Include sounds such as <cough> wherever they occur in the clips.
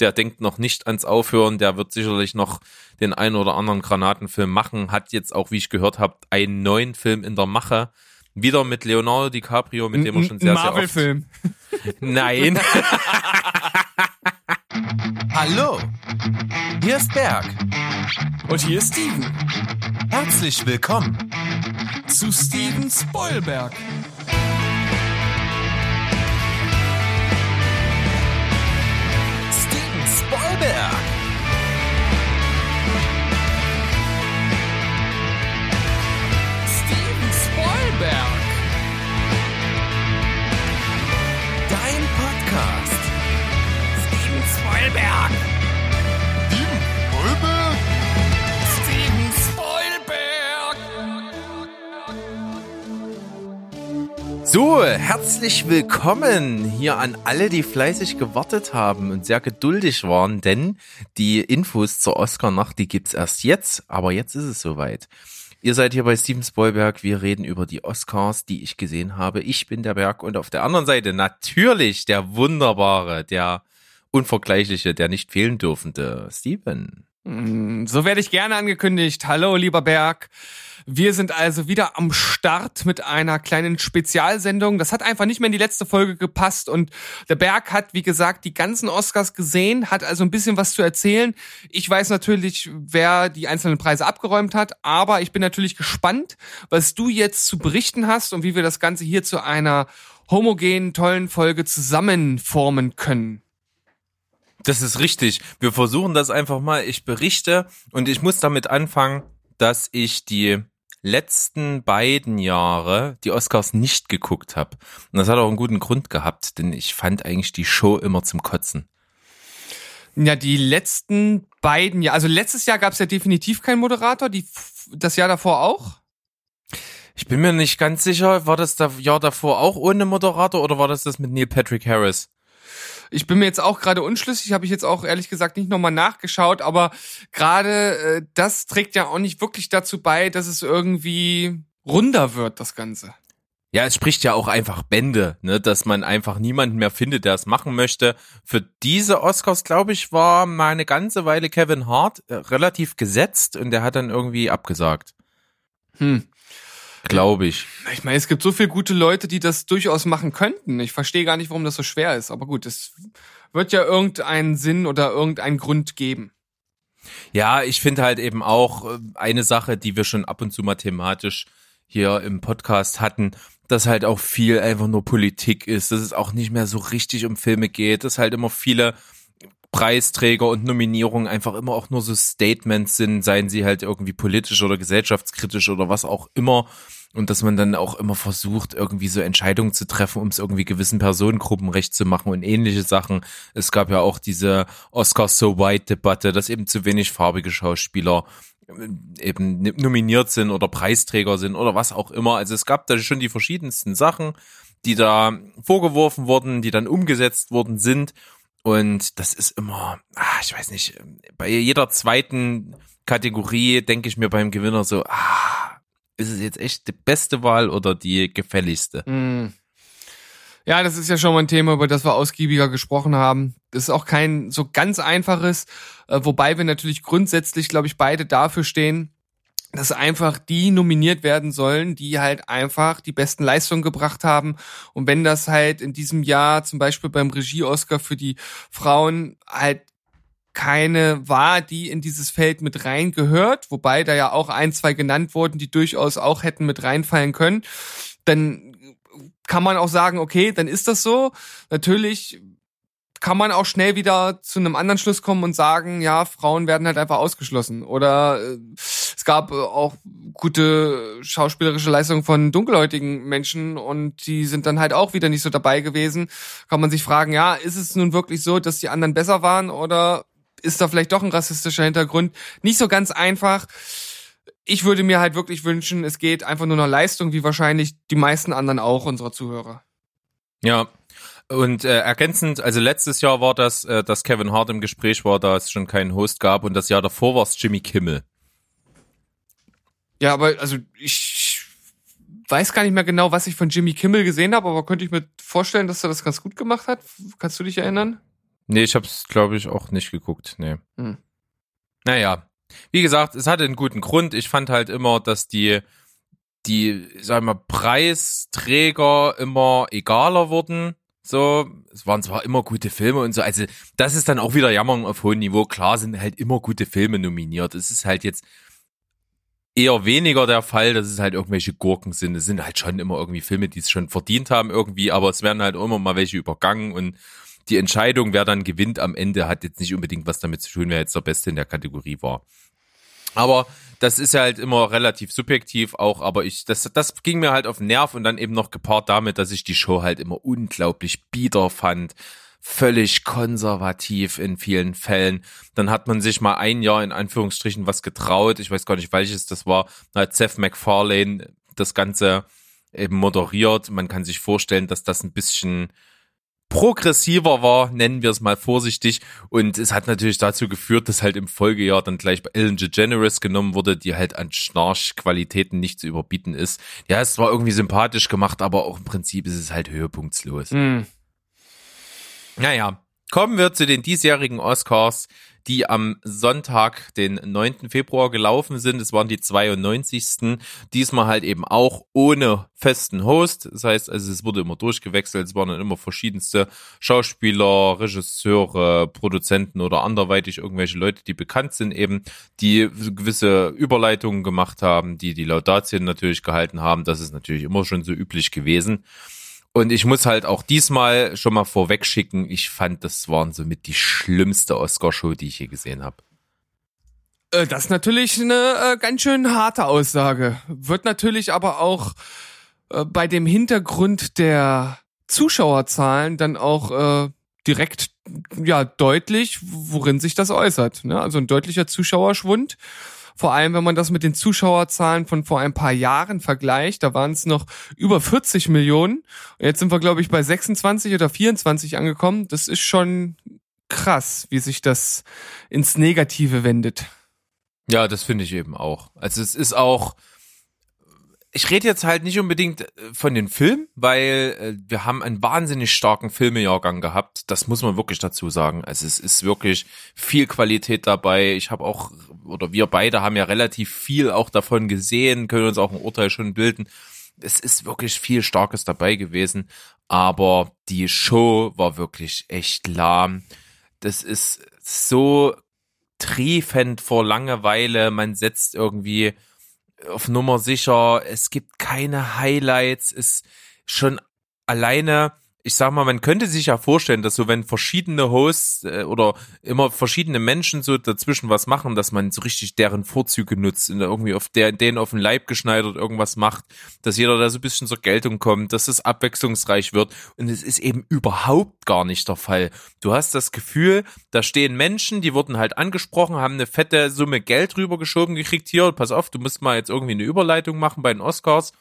der denkt noch nicht ans Aufhören, der wird sicherlich noch den einen oder anderen Granatenfilm machen, hat jetzt auch, wie ich gehört habe, einen neuen Film in der Mache. Wieder mit Leonardo DiCaprio, mit dem er schon sehr, sehr oft... Marvel-Film. <laughs> Nein. <laughs> Hallo, hier ist Berg. Und hier ist Steven. Herzlich willkommen. Zu Steven Spoilberg. Spoilberg. Steven Spoilberg. Dein Podcast. Steven Spoilberg. Steven Spoilberg. So, herzlich willkommen hier an alle, die fleißig gewartet haben und sehr geduldig waren, denn die Infos zur Oscar-Nacht, die gibt's erst jetzt, aber jetzt ist es soweit. Ihr seid hier bei Steven Spoilberg, wir reden über die Oscars, die ich gesehen habe. Ich bin der Berg und auf der anderen Seite natürlich der wunderbare, der unvergleichliche, der nicht fehlen dürfende Steven. Mm, So werde ich gerne angekündigt. Hallo, lieber Berg. Wir sind also wieder am Start mit einer kleinen Spezialsendung. Das hat einfach nicht mehr in die letzte Folge gepasst und der Berg hat, wie gesagt, die ganzen Oscars gesehen, hat also ein bisschen was zu erzählen. Ich weiß natürlich, wer die einzelnen Preise abgeräumt hat, aber ich bin natürlich gespannt, was du jetzt zu berichten hast und wie wir das Ganze hier zu einer homogenen, tollen Folge zusammenformen können. Das ist richtig. Wir versuchen das einfach mal. Ich berichte und ich muss damit anfangen, dass ich die letzten beiden Jahre die Oscars nicht geguckt habe. Und das hat auch einen guten Grund gehabt, denn ich fand eigentlich die Show immer zum Kotzen. Ja, die letzten beiden Jahre, also letztes Jahr gab es ja definitiv keinen Moderator, die, das Jahr davor auch. Ich bin mir nicht ganz sicher, war das das Jahr davor auch ohne Moderator oder war das das mit Neil Patrick Harris? Ich bin mir jetzt auch gerade unschlüssig, habe ich jetzt auch ehrlich gesagt nicht nochmal nachgeschaut, aber gerade äh, das trägt ja auch nicht wirklich dazu bei, dass es irgendwie runder wird, das Ganze. Ja, es spricht ja auch einfach Bände, ne, dass man einfach niemanden mehr findet, der es machen möchte. Für diese Oscars, glaube ich, war mal eine ganze Weile Kevin Hart äh, relativ gesetzt und der hat dann irgendwie abgesagt. Hm. Glaube ich. Ich meine, es gibt so viele gute Leute, die das durchaus machen könnten. Ich verstehe gar nicht, warum das so schwer ist. Aber gut, es wird ja irgendeinen Sinn oder irgendeinen Grund geben. Ja, ich finde halt eben auch äh, eine Sache, die wir schon ab und zu mal thematisch hier im Podcast hatten, dass halt auch viel einfach nur Politik ist, dass es auch nicht mehr so richtig um Filme geht, dass halt immer viele Preisträger und Nominierungen einfach immer auch nur so Statements sind, seien sie halt irgendwie politisch oder gesellschaftskritisch oder was auch immer. Und dass man dann auch immer versucht, irgendwie so Entscheidungen zu treffen, um es irgendwie gewissen Personengruppen recht zu machen und ähnliche Sachen. Es gab ja auch diese Oscar So White Debatte, dass eben zu wenig farbige Schauspieler äh, eben nominiert sind oder Preisträger sind oder was auch immer. Also es gab da schon die verschiedensten Sachen, die da vorgeworfen wurden, die dann umgesetzt worden sind. Und das ist immer, ah, ich weiß nicht, bei jeder zweiten Kategorie denke ich mir beim Gewinner so, ah, ist es jetzt echt die beste Wahl oder die gefälligste? Hm. Ja, das ist ja schon mal ein Thema, über das wir ausgiebiger gesprochen haben. Das ist auch kein so ganz einfaches, äh, wobei wir natürlich grundsätzlich, glaube ich, beide dafür stehen, dass einfach die nominiert werden sollen, die halt einfach die besten Leistungen gebracht haben. Und wenn das halt in diesem Jahr zum Beispiel beim Regie-Oscar für die Frauen halt keine war, die in dieses Feld mit rein gehört, wobei da ja auch ein, zwei genannt wurden, die durchaus auch hätten mit reinfallen können, dann kann man auch sagen, okay, dann ist das so. Natürlich kann man auch schnell wieder zu einem anderen Schluss kommen und sagen, ja, Frauen werden halt einfach ausgeschlossen. Oder äh, es gab äh, auch gute schauspielerische Leistungen von dunkelhäutigen Menschen und die sind dann halt auch wieder nicht so dabei gewesen. Kann man sich fragen, ja, ist es nun wirklich so, dass die anderen besser waren oder ist da vielleicht doch ein rassistischer Hintergrund? Nicht so ganz einfach. Ich würde mir halt wirklich wünschen, es geht einfach nur nach Leistung, wie wahrscheinlich die meisten anderen auch unserer Zuhörer. Ja. Und äh, ergänzend, also letztes Jahr war das, äh, dass Kevin Hart im Gespräch war, da es schon keinen Host gab und das Jahr davor war es Jimmy Kimmel. Ja, aber also ich weiß gar nicht mehr genau, was ich von Jimmy Kimmel gesehen habe, aber könnte ich mir vorstellen, dass er das ganz gut gemacht hat. Kannst du dich erinnern? Nee, ich hab's, glaube ich, auch nicht geguckt. Nee. Hm. Naja. Wie gesagt, es hatte einen guten Grund. Ich fand halt immer, dass die, die, sag mal, Preisträger immer egaler wurden. So, es waren zwar immer gute Filme und so, also das ist dann auch wieder Jammern auf hohem Niveau. Klar sind halt immer gute Filme nominiert. Es ist halt jetzt eher weniger der Fall, dass es halt irgendwelche Gurken sind. Es sind halt schon immer irgendwie Filme, die es schon verdient haben irgendwie, aber es werden halt immer mal welche übergangen und die Entscheidung, wer dann gewinnt am Ende, hat jetzt nicht unbedingt was damit zu tun, wer jetzt der Beste in der Kategorie war. Aber das ist ja halt immer relativ subjektiv auch, aber ich, das, das ging mir halt auf den Nerv und dann eben noch gepaart damit, dass ich die Show halt immer unglaublich bieder fand. Völlig konservativ in vielen Fällen. Dann hat man sich mal ein Jahr in Anführungsstrichen was getraut. Ich weiß gar nicht, welches das war. Da hat Seth MacFarlane das Ganze eben moderiert. Man kann sich vorstellen, dass das ein bisschen progressiver war, nennen wir es mal vorsichtig. Und es hat natürlich dazu geführt, dass halt im Folgejahr dann gleich bei Ellen DeGeneres genommen wurde, die halt an Schnarchqualitäten nicht zu überbieten ist. Ja, es war irgendwie sympathisch gemacht, aber auch im Prinzip ist es halt höhepunktslos. Hm. Naja, kommen wir zu den diesjährigen Oscars die am Sonntag, den 9. Februar gelaufen sind. Es waren die 92. Diesmal halt eben auch ohne festen Host. Das heißt, also es wurde immer durchgewechselt. Es waren dann immer verschiedenste Schauspieler, Regisseure, Produzenten oder anderweitig irgendwelche Leute, die bekannt sind eben, die gewisse Überleitungen gemacht haben, die die Laudatien natürlich gehalten haben. Das ist natürlich immer schon so üblich gewesen. Und ich muss halt auch diesmal schon mal vorweg schicken, ich fand, das waren somit die schlimmste Oscar-Show, die ich je gesehen habe. Äh, das ist natürlich eine äh, ganz schön harte Aussage. Wird natürlich aber auch äh, bei dem Hintergrund der Zuschauerzahlen dann auch äh, direkt ja deutlich, worin sich das äußert. Ne? Also ein deutlicher Zuschauerschwund. Vor allem, wenn man das mit den Zuschauerzahlen von vor ein paar Jahren vergleicht, da waren es noch über 40 Millionen. Jetzt sind wir, glaube ich, bei 26 oder 24 angekommen. Das ist schon krass, wie sich das ins Negative wendet. Ja, das finde ich eben auch. Also es ist auch, ich rede jetzt halt nicht unbedingt äh, von den Filmen, weil äh, wir haben einen wahnsinnig starken Filmejahrgang gehabt. Das muss man wirklich dazu sagen. Also es ist wirklich viel Qualität dabei. Ich habe auch, oder wir beide haben ja relativ viel auch davon gesehen, können uns auch ein Urteil schon bilden. Es ist wirklich viel Starkes dabei gewesen, aber die Show war wirklich echt lahm. Das ist so triefend vor Langeweile. Man setzt irgendwie auf Nummer sicher. Es gibt keine Highlights. Es schon alleine ich sag mal, man könnte sich ja vorstellen, dass so wenn verschiedene Hosts äh, oder immer verschiedene Menschen so dazwischen was machen, dass man so richtig deren Vorzüge nutzt und irgendwie auf der, denen auf den Leib geschneidert irgendwas macht, dass jeder da so ein bisschen zur Geltung kommt, dass es abwechslungsreich wird. Und es ist eben überhaupt gar nicht der Fall. Du hast das Gefühl, da stehen Menschen, die wurden halt angesprochen, haben eine fette Summe Geld rübergeschoben gekriegt, hier, pass auf, du musst mal jetzt irgendwie eine Überleitung machen bei den Oscars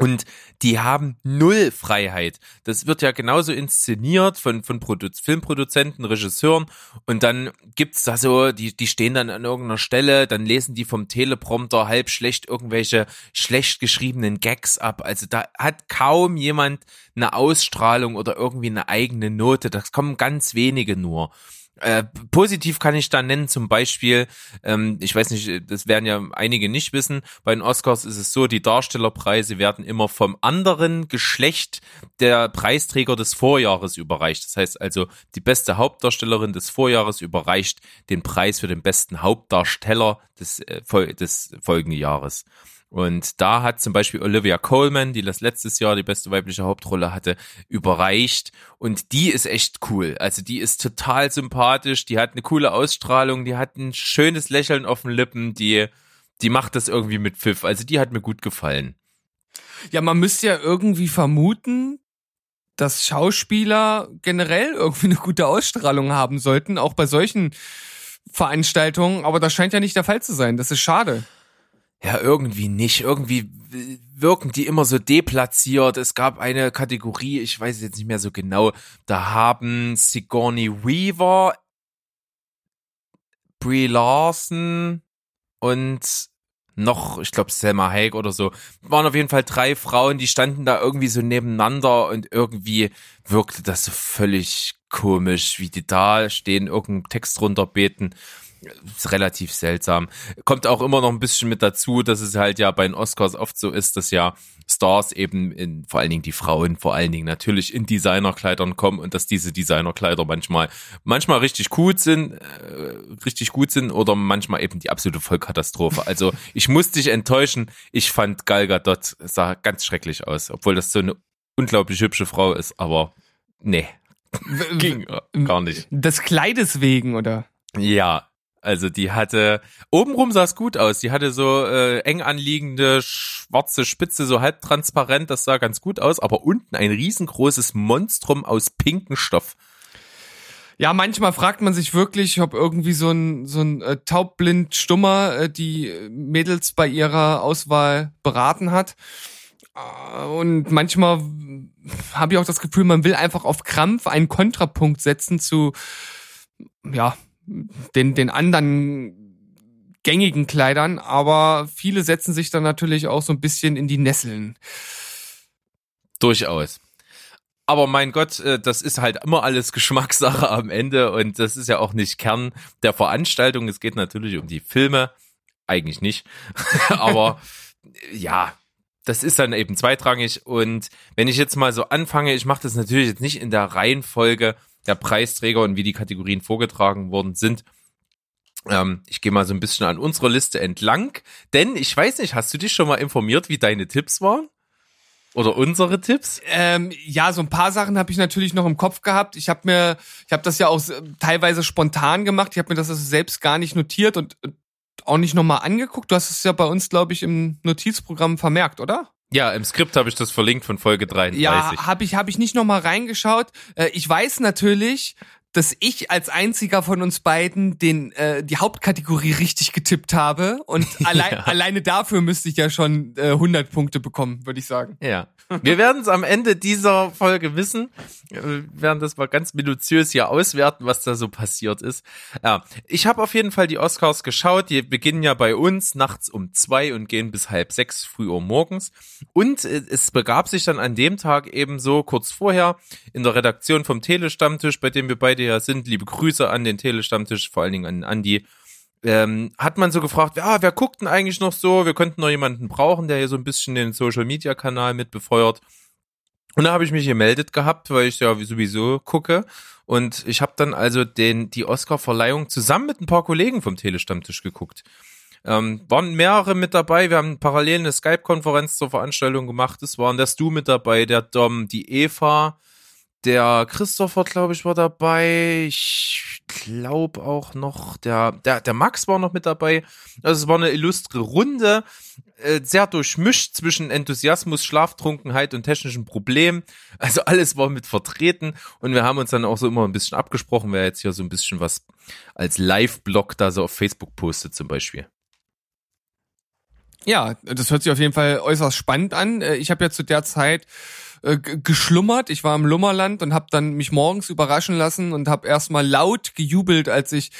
und die haben null Freiheit. Das wird ja genauso inszeniert von, von Produ Filmproduzenten, Regisseuren. Und dann gibt's da so, die, die stehen dann an irgendeiner Stelle, dann lesen die vom Teleprompter halb schlecht irgendwelche schlecht geschriebenen Gags ab. Also da hat kaum jemand eine Ausstrahlung oder irgendwie eine eigene Note. Das kommen ganz wenige nur. Äh, positiv kann ich da nennen, zum Beispiel, ähm, ich weiß nicht, das werden ja einige nicht wissen, bei den Oscars ist es so, die Darstellerpreise werden immer vom anderen Geschlecht der Preisträger des Vorjahres überreicht. Das heißt also, die beste Hauptdarstellerin des Vorjahres überreicht den Preis für den besten Hauptdarsteller des, äh, des folgenden Jahres. Und da hat zum Beispiel Olivia Coleman, die das letztes Jahr die beste weibliche Hauptrolle hatte, überreicht. Und die ist echt cool. Also die ist total sympathisch, die hat eine coole Ausstrahlung, die hat ein schönes Lächeln auf den Lippen, die, die macht das irgendwie mit Pfiff. Also die hat mir gut gefallen. Ja, man müsste ja irgendwie vermuten, dass Schauspieler generell irgendwie eine gute Ausstrahlung haben sollten, auch bei solchen Veranstaltungen. Aber das scheint ja nicht der Fall zu sein. Das ist schade. Ja, irgendwie nicht. Irgendwie wirken die immer so deplatziert. Es gab eine Kategorie, ich weiß jetzt nicht mehr so genau, da haben Sigourney Weaver, Brie Larson und noch, ich glaube Selma Hayek oder so, waren auf jeden Fall drei Frauen, die standen da irgendwie so nebeneinander und irgendwie wirkte das so völlig komisch, wie die da stehen, irgendeinen Text runterbeten. Ist relativ seltsam. Kommt auch immer noch ein bisschen mit dazu, dass es halt ja bei den Oscars oft so ist, dass ja Stars eben in, vor allen Dingen die Frauen, vor allen Dingen natürlich in Designerkleidern kommen und dass diese Designerkleider manchmal, manchmal richtig gut sind, äh, richtig gut sind oder manchmal eben die absolute Vollkatastrophe. Also ich muss dich enttäuschen. Ich fand Gal Gadot sah ganz schrecklich aus, obwohl das so eine unglaublich hübsche Frau ist, aber nee, ging gar nicht. Des Kleides wegen, oder? Ja, also die hatte, obenrum sah es gut aus. Die hatte so äh, eng anliegende schwarze Spitze, so halb transparent, das sah ganz gut aus, aber unten ein riesengroßes Monstrum aus pinken Stoff. Ja, manchmal fragt man sich wirklich, ob irgendwie so ein, so ein äh, taubblind Stummer äh, die Mädels bei ihrer Auswahl beraten hat. Äh, Und manchmal habe ich auch das Gefühl, man will einfach auf Krampf einen Kontrapunkt setzen zu, ja, den, den anderen gängigen Kleidern, aber viele setzen sich dann natürlich auch so ein bisschen in die Nesseln. Durchaus. Aber mein Gott, äh, das ist halt immer alles Geschmackssache am Ende und das ist ja auch nicht Kern der Veranstaltung. Es geht natürlich um die Filme. Eigentlich nicht. <laughs> Aber ja, das ist dann eben zweitrangig. Und wenn ich jetzt mal so anfange, ich mache das natürlich jetzt nicht in der Reihenfolge der Preisträger und wie die Kategorien vorgetragen worden sind. Ähm, ich gehe mal so ein bisschen an unserer Liste entlang, denn ich weiß nicht, hast du dich schon mal informiert, wie deine Tipps waren? Oder unsere Tipps? Ähm, ja, so ein paar Sachen habe ich natürlich noch im Kopf gehabt. Ich habe mir, ich habe das ja auch teilweise spontan gemacht. Ich habe mir das also selbst gar nicht notiert und auch nicht nochmal angeguckt. Du hast es ja bei uns, glaube ich, im Notizprogramm vermerkt, oder? Ja, im Skript habe ich das verlinkt von Folge 33. Ja, habe ich, hab ich nicht nochmal reingeschaut. Äh, ich weiß natürlich, dass ich als einziger von uns beiden den äh, die Hauptkategorie richtig getippt habe und <laughs> allein, Ja. alleine dafür müsste ich ja schon äh, 100 Punkte bekommen, würde ich sagen. Ja. Wir werden es am Ende dieser Folge wissen. Wir werden das mal ganz minutiös hier auswerten, was da so passiert ist. Ja, ich habe auf jeden Fall die Oscars geschaut. Die beginnen ja bei uns nachts um zwei und gehen bis halb sechs früh Uhr morgens. Und äh, es begab sich dann an dem Tag eben so kurz vorher in der Redaktion vom Telestammtisch, bei dem wir beide ja sind. Liebe Grüße an den Telestammtisch, vor allen Dingen an Andi ähm, hat man so gefragt, ja, wer guckt denn eigentlich noch so? Wir könnten noch jemanden brauchen, der hier so ein bisschen den Social Media Kanal mit befeuert. Und da habe ich mich gemeldet gehabt, weil ich ja sowieso gucke. Und ich habe dann also den, die Oscar-Verleihung zusammen mit ein paar Kollegen vom Telestammtisch geguckt. Ähm, waren mehrere mit dabei. Wir haben parallel eine Skype-Konferenz zur Veranstaltung gemacht. Es waren der Stu mit dabei, der Dom, die Eva, der Christopher, glaube ich, war dabei. Ich glaube auch noch, der, der, der Max war noch mit dabei. Also es war eine illustre Runde, äh, sehr durchmischt zwischen Enthusiasmus, Schlaftrunkenheit und technischen Problemen. Also alles war mit vertreten und wir haben uns dann auch so immer ein bisschen abgesprochen, wer jetzt hier so ein bisschen was als Live-Blog da so auf Facebook postet zum Beispiel. Ja, das hört sich auf jeden Fall äußerst spannend an. Äh, Ich habe ja zu der Zeit äh, geschlummert. Ich war im Lummerland und habe dann mich morgens überraschen lassen und habe erstmal laut gejubelt, als ich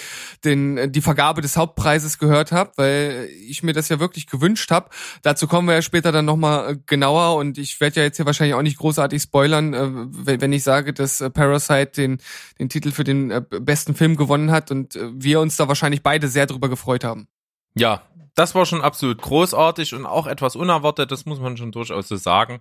den äh, die Vergabe des Hauptpreises gehört habe, weil ich mir das ja wirklich gewünscht habe. Dazu kommen wir ja später dann nochmal äh, genauer und ich werde ja jetzt hier wahrscheinlich auch nicht großartig spoilern, äh, wenn ich sage, dass Parasite den den Titel für den besten Film gewonnen hat und wir uns da wahrscheinlich beide sehr drüber gefreut haben. Ja, das war schon absolut großartig und auch etwas unerwartet, das muss man schon durchaus so sagen.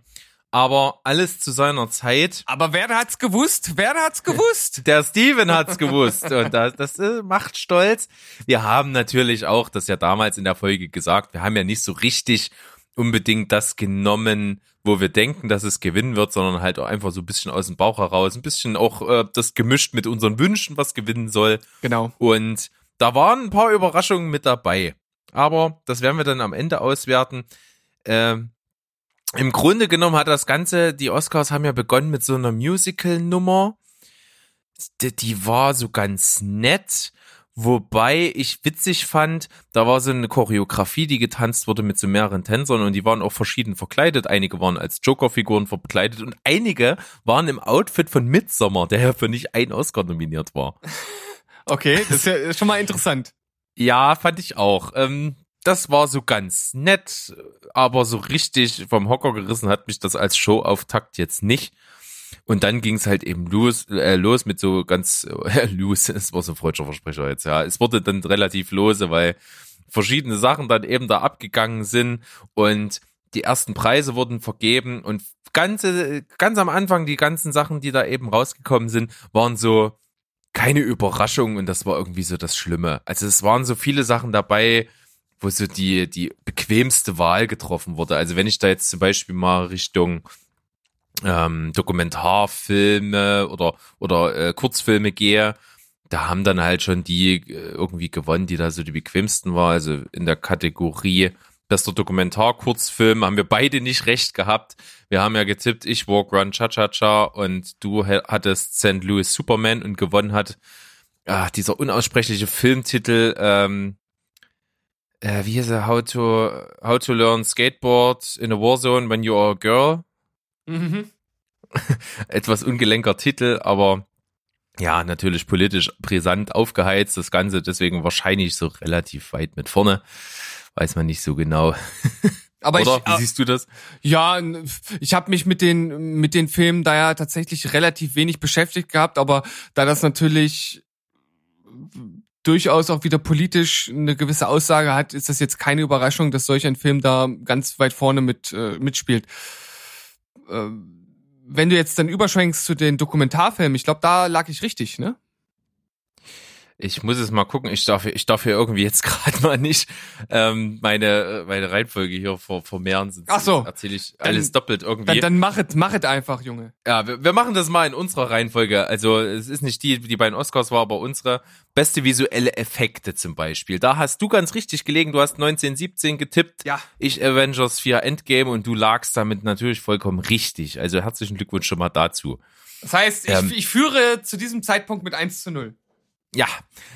Aber alles zu seiner Zeit. Aber wer hat's gewusst? Wer hat's gewusst? <laughs> Der Steven hat's gewusst und das, das äh, macht stolz. Wir haben natürlich auch, das ja damals in der Folge gesagt, wir haben ja nicht so richtig unbedingt das genommen, wo wir denken, dass es gewinnen wird, sondern halt auch einfach so ein bisschen aus dem Bauch heraus, ein bisschen auch äh, das gemischt mit unseren Wünschen, was gewinnen soll. Genau. Und da waren ein paar Überraschungen mit dabei. Aber das werden wir dann am Ende auswerten. Ähm, Im Grunde genommen hat das Ganze, die Oscars haben ja begonnen mit so einer Musical-Nummer. Die, die war so ganz nett. Wobei ich witzig fand, da war so eine Choreografie, die getanzt wurde mit so mehreren Tänzern und die waren auch verschieden verkleidet. Einige waren als Joker-Figuren verkleidet und einige waren im Outfit von Midsommar, der ja für nicht ein Oscar nominiert war. <laughs> Okay, das ist ja schon mal interessant. Ja, fand ich auch. Ähm, das war so ganz nett, aber so richtig vom Hocker gerissen hat mich das als Showauftakt jetzt nicht. Und dann ging es halt eben los, äh, los mit so ganz <laughs> äh, los, es war so ein freudscher Versprecher jetzt, ja. Es wurde dann relativ lose, weil verschiedene Sachen dann eben da abgegangen sind und die ersten Preise wurden vergeben und ganze, ganz am Anfang die ganzen Sachen, die da eben rausgekommen sind, waren so keine Überraschung und das war irgendwie so das Schlimme. Also es waren so viele Sachen dabei, wo so die, die bequemste Wahl getroffen wurde. Also wenn ich da jetzt zum Beispiel mal Richtung ähm, Dokumentarfilme oder, oder äh, Kurzfilme gehe, da haben dann halt schon die äh, irgendwie gewonnen, die da so die bequemsten war. Also in der Kategorie bester Dokumentar-Kurzfilm haben wir beide nicht recht gehabt. Wir haben ja getippt, ich Walk Run Cha Cha Cha und du hattest St. Louis Superman und gewonnen hat ah, dieser unaussprechliche Filmtitel, ähm, äh, wie hieß er, How to, How to Learn Skateboard in a Warzone when you're a girl. Mhm. <laughs> Etwas ungelenker Titel, aber ja, natürlich politisch brisant aufgeheizt, das Ganze, deswegen wahrscheinlich so relativ weit mit vorne. Weiß man nicht so genau. <laughs> Aber Oder? ich, Wie siehst du das? Ja, ich habe mich mit den mit den Filmen da ja tatsächlich relativ wenig beschäftigt gehabt, aber da das natürlich durchaus auch wieder politisch eine gewisse Aussage hat, ist das jetzt keine Überraschung, dass solch ein Film da ganz weit vorne mit äh, mitspielt. Äh, wenn du jetzt dann überschwenkst zu den Dokumentarfilmen, ich glaube, da lag ich richtig, ne? Ich muss es mal gucken. Ich darf, ich darf hier irgendwie jetzt <laughs> gerade mal nicht ähm, meine, meine Reihenfolge hier vor, vermehren. Sonst Ach so. Erzähle ich alles doppelt irgendwie. Dann, dann mach es, mach es einfach, Junge. Ja, wir, wir machen das mal in unserer Reihenfolge. Also es ist nicht die, die bei den Oscars war, aber unsere beste visuelle Effekte zum Beispiel. Da hast du ganz richtig gelegen. Du hast 1917 getippt. Ja. Ich Avengers 4 Endgame und du lagst damit natürlich vollkommen richtig. Also herzlichen Glückwunsch schon mal dazu. Das heißt, ich, Ähm. ich führe zu diesem Zeitpunkt mit 1 zu 0. Ja,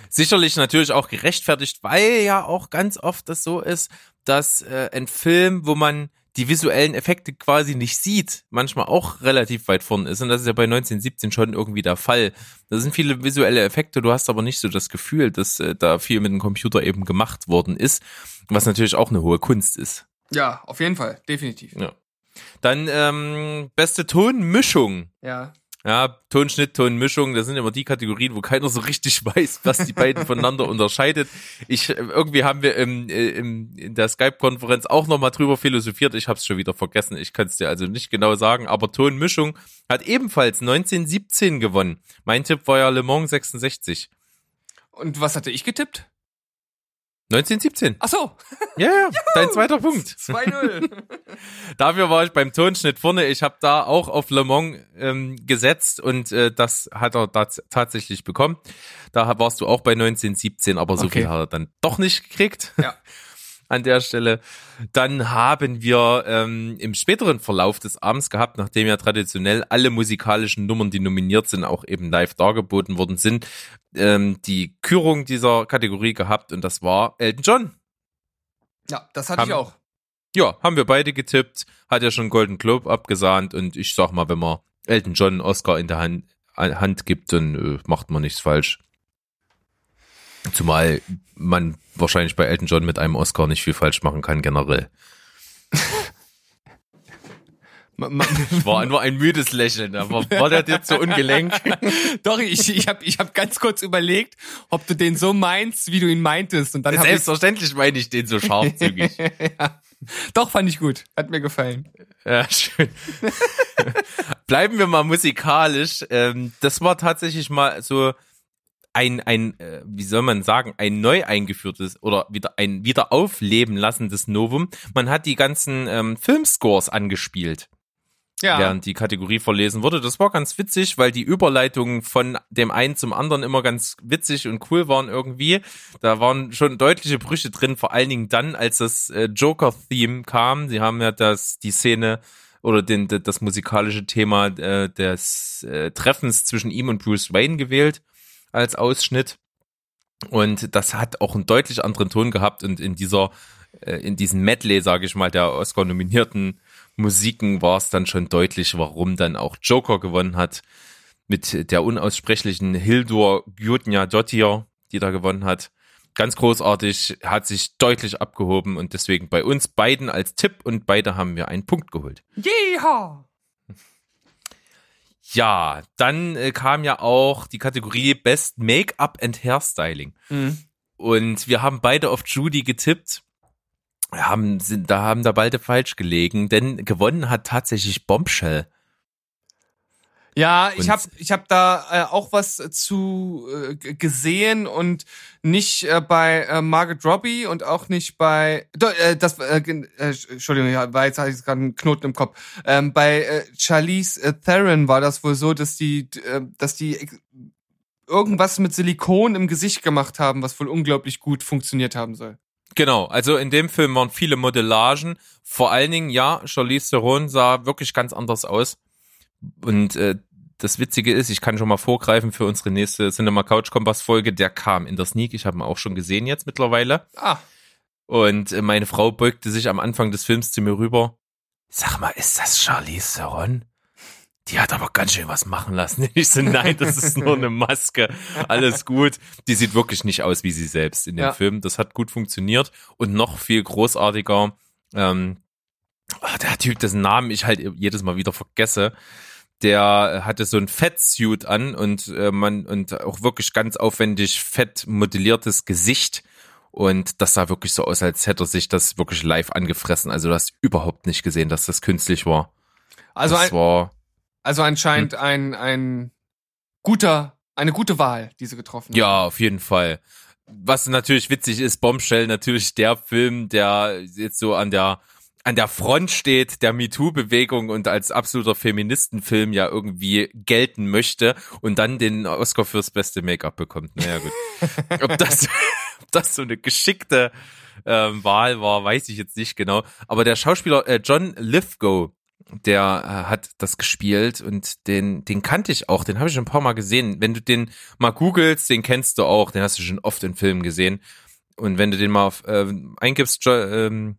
sicherlich natürlich auch gerechtfertigt, weil ja auch ganz oft das so ist, dass äh, ein Film, wo man die visuellen Effekte quasi nicht sieht, manchmal auch relativ weit vorne ist. Und das ist ja bei 1917 schon irgendwie der Fall. Da sind viele visuelle Effekte, du hast aber nicht so das Gefühl, dass äh, da viel mit dem Computer eben gemacht worden ist, was natürlich auch eine hohe Kunst ist. Ja, auf jeden Fall, definitiv. Ja. Dann ähm, beste Tonmischung. Ja. Ja, Tonschnitt, Tonmischung, das sind immer die Kategorien, wo keiner so richtig <laughs> weiß, was die beiden voneinander unterscheidet. Ich äh, irgendwie haben wir im, äh, im, in der Skype-Konferenz auch nochmal drüber philosophiert. Ich habe es schon wieder vergessen. Ich kann es dir also nicht genau sagen. Aber Tonmischung hat ebenfalls 1917 gewonnen. Mein Tipp war ja Le Mans 66. Und was hatte ich getippt? 1917. Ach so, Ja, ja, dein zweiter Punkt. 2-0. <laughs> Dafür war ich beim Tonschnitt vorne. Ich habe da auch auf Le Mans ähm, gesetzt und äh, das hat er tats tatsächlich bekommen. Da warst du auch bei 1917, aber so Okay. viel hat er dann doch nicht gekriegt. Ja. <laughs> An der Stelle. Dann haben wir ähm, im späteren Verlauf des Abends gehabt, nachdem ja traditionell alle musikalischen Nummern, die nominiert sind, auch eben live dargeboten worden sind, ähm, die Kürung dieser Kategorie gehabt und das war Elton John. ja, das hatte Haben- ich auch. Ja, haben wir beide getippt, hat ja schon Golden Globe abgesahnt und ich sag mal, wenn man Elton John einen Oscar in der Hand, Hand gibt, dann äh, macht man nichts falsch. Zumal man wahrscheinlich bei Elton John mit einem Oscar nicht viel falsch machen kann, generell. <laughs> War nur ein müdes Lächeln, aber war der dir zu ungelenk? <laughs> Doch, ich, ich habe ich hab ganz kurz überlegt, ob du den so meinst, wie du ihn meintest. Und dann ich, Selbstverständlich meine ich den so scharfzügig. <laughs> ja. Doch, fand ich gut. Hat mir gefallen. Ja, schön. Bleiben wir mal musikalisch. Ähm, das war tatsächlich mal so ein, ein, äh, wie soll man sagen, ein neu eingeführtes oder wieder ein wieder aufleben lassendes Novum. Man hat die ganzen ähm, Filmscores angespielt, Ja. während die Kategorie verlesen wurde. Das war ganz witzig, weil die Überleitungen von dem einen zum anderen immer ganz witzig und cool waren irgendwie. Da waren schon deutliche Brüche drin, vor allen Dingen dann, als das äh, Joker-Theme kam. Sie haben ja das, die Szene oder den, de- das musikalische Thema äh, des äh, Treffens zwischen ihm und Bruce Wayne gewählt als Ausschnitt. Und das hat auch einen deutlich anderen Ton gehabt und in dieser, äh, in diesem Medley, sage ich mal, der Oscar-nominierten Musiken war es dann schon deutlich, warum dann auch Joker gewonnen hat mit der unaussprechlichen Hildur Gyutnia Dottir, die da gewonnen hat. Ganz großartig, hat sich deutlich abgehoben und deswegen bei uns beiden als Tipp und beide haben wir einen Punkt geholt. Yeehaw! Ja, dann äh, kam ja auch die Kategorie Best Make-up and Hairstyling. Mhm. Und wir haben beide auf Judy getippt. Haben, sind, da haben da beide falsch gelegen, denn gewonnen hat tatsächlich Bombshell. Ja, ich habe ich hab da äh, auch was zu äh, gesehen und nicht äh, bei äh, Margaret Robbie und auch nicht bei äh, das äh, äh, Entschuldigung, ja, war jetzt hatte ich gerade einen Knoten im Kopf. Ähm, bei äh, Charlize äh, Theron war das wohl so, dass die äh, dass die irgendwas mit Silikon im Gesicht gemacht haben, was wohl unglaublich gut funktioniert haben soll. Genau, also in dem Film waren viele Modellagen. Vor allen Dingen, ja, Charlize Theron sah wirklich ganz anders aus. Und äh, das Witzige ist, ich kann schon mal vorgreifen für unsere nächste Cinema Couch Kompass Folge. Der kam in der Sneak. Ich habe ihn auch schon gesehen jetzt mittlerweile. Ah, Und äh, meine Frau beugte sich am Anfang des Films zu mir rüber. Sag mal, ist das Charlize Theron? Die hat aber ganz schön was machen lassen. <laughs> Ich so, nein, das ist nur eine Maske. Alles gut. Die sieht wirklich nicht aus wie sie selbst in dem Ja. Film. Das hat gut funktioniert. Und noch viel großartiger, ähm, ah, der Typ, dessen Namen ich halt jedes Mal wieder vergesse, der hatte so ein Fettsuit an und äh, man und auch wirklich ganz aufwendig fett modelliertes Gesicht. Und das sah wirklich so aus, als hätte er sich das wirklich live angefressen. Also du hast überhaupt nicht gesehen, dass das künstlich war. also das ein, war also anscheinend ein ein guter eine gute Wahl, die sie getroffen haben. Ja, auf jeden Fall. Was natürlich witzig ist, Bombshell natürlich der Film, der jetzt so an der an der Front steht der MeToo-Bewegung und als absoluter Feministenfilm ja irgendwie gelten möchte und dann den Oscar fürs beste Make-up bekommt. Naja gut. <laughs> ob, das, ob das so eine geschickte ähm, Wahl war, weiß ich jetzt nicht genau. Aber der Schauspieler äh, John Lithgow, der äh, hat das gespielt und den, den kannte ich auch, den habe ich schon ein paar Mal gesehen. Wenn du den mal googelst, den kennst du auch, den hast du schon oft in Filmen gesehen. Und wenn du den mal auf, ähm, eingibst, jo, ähm,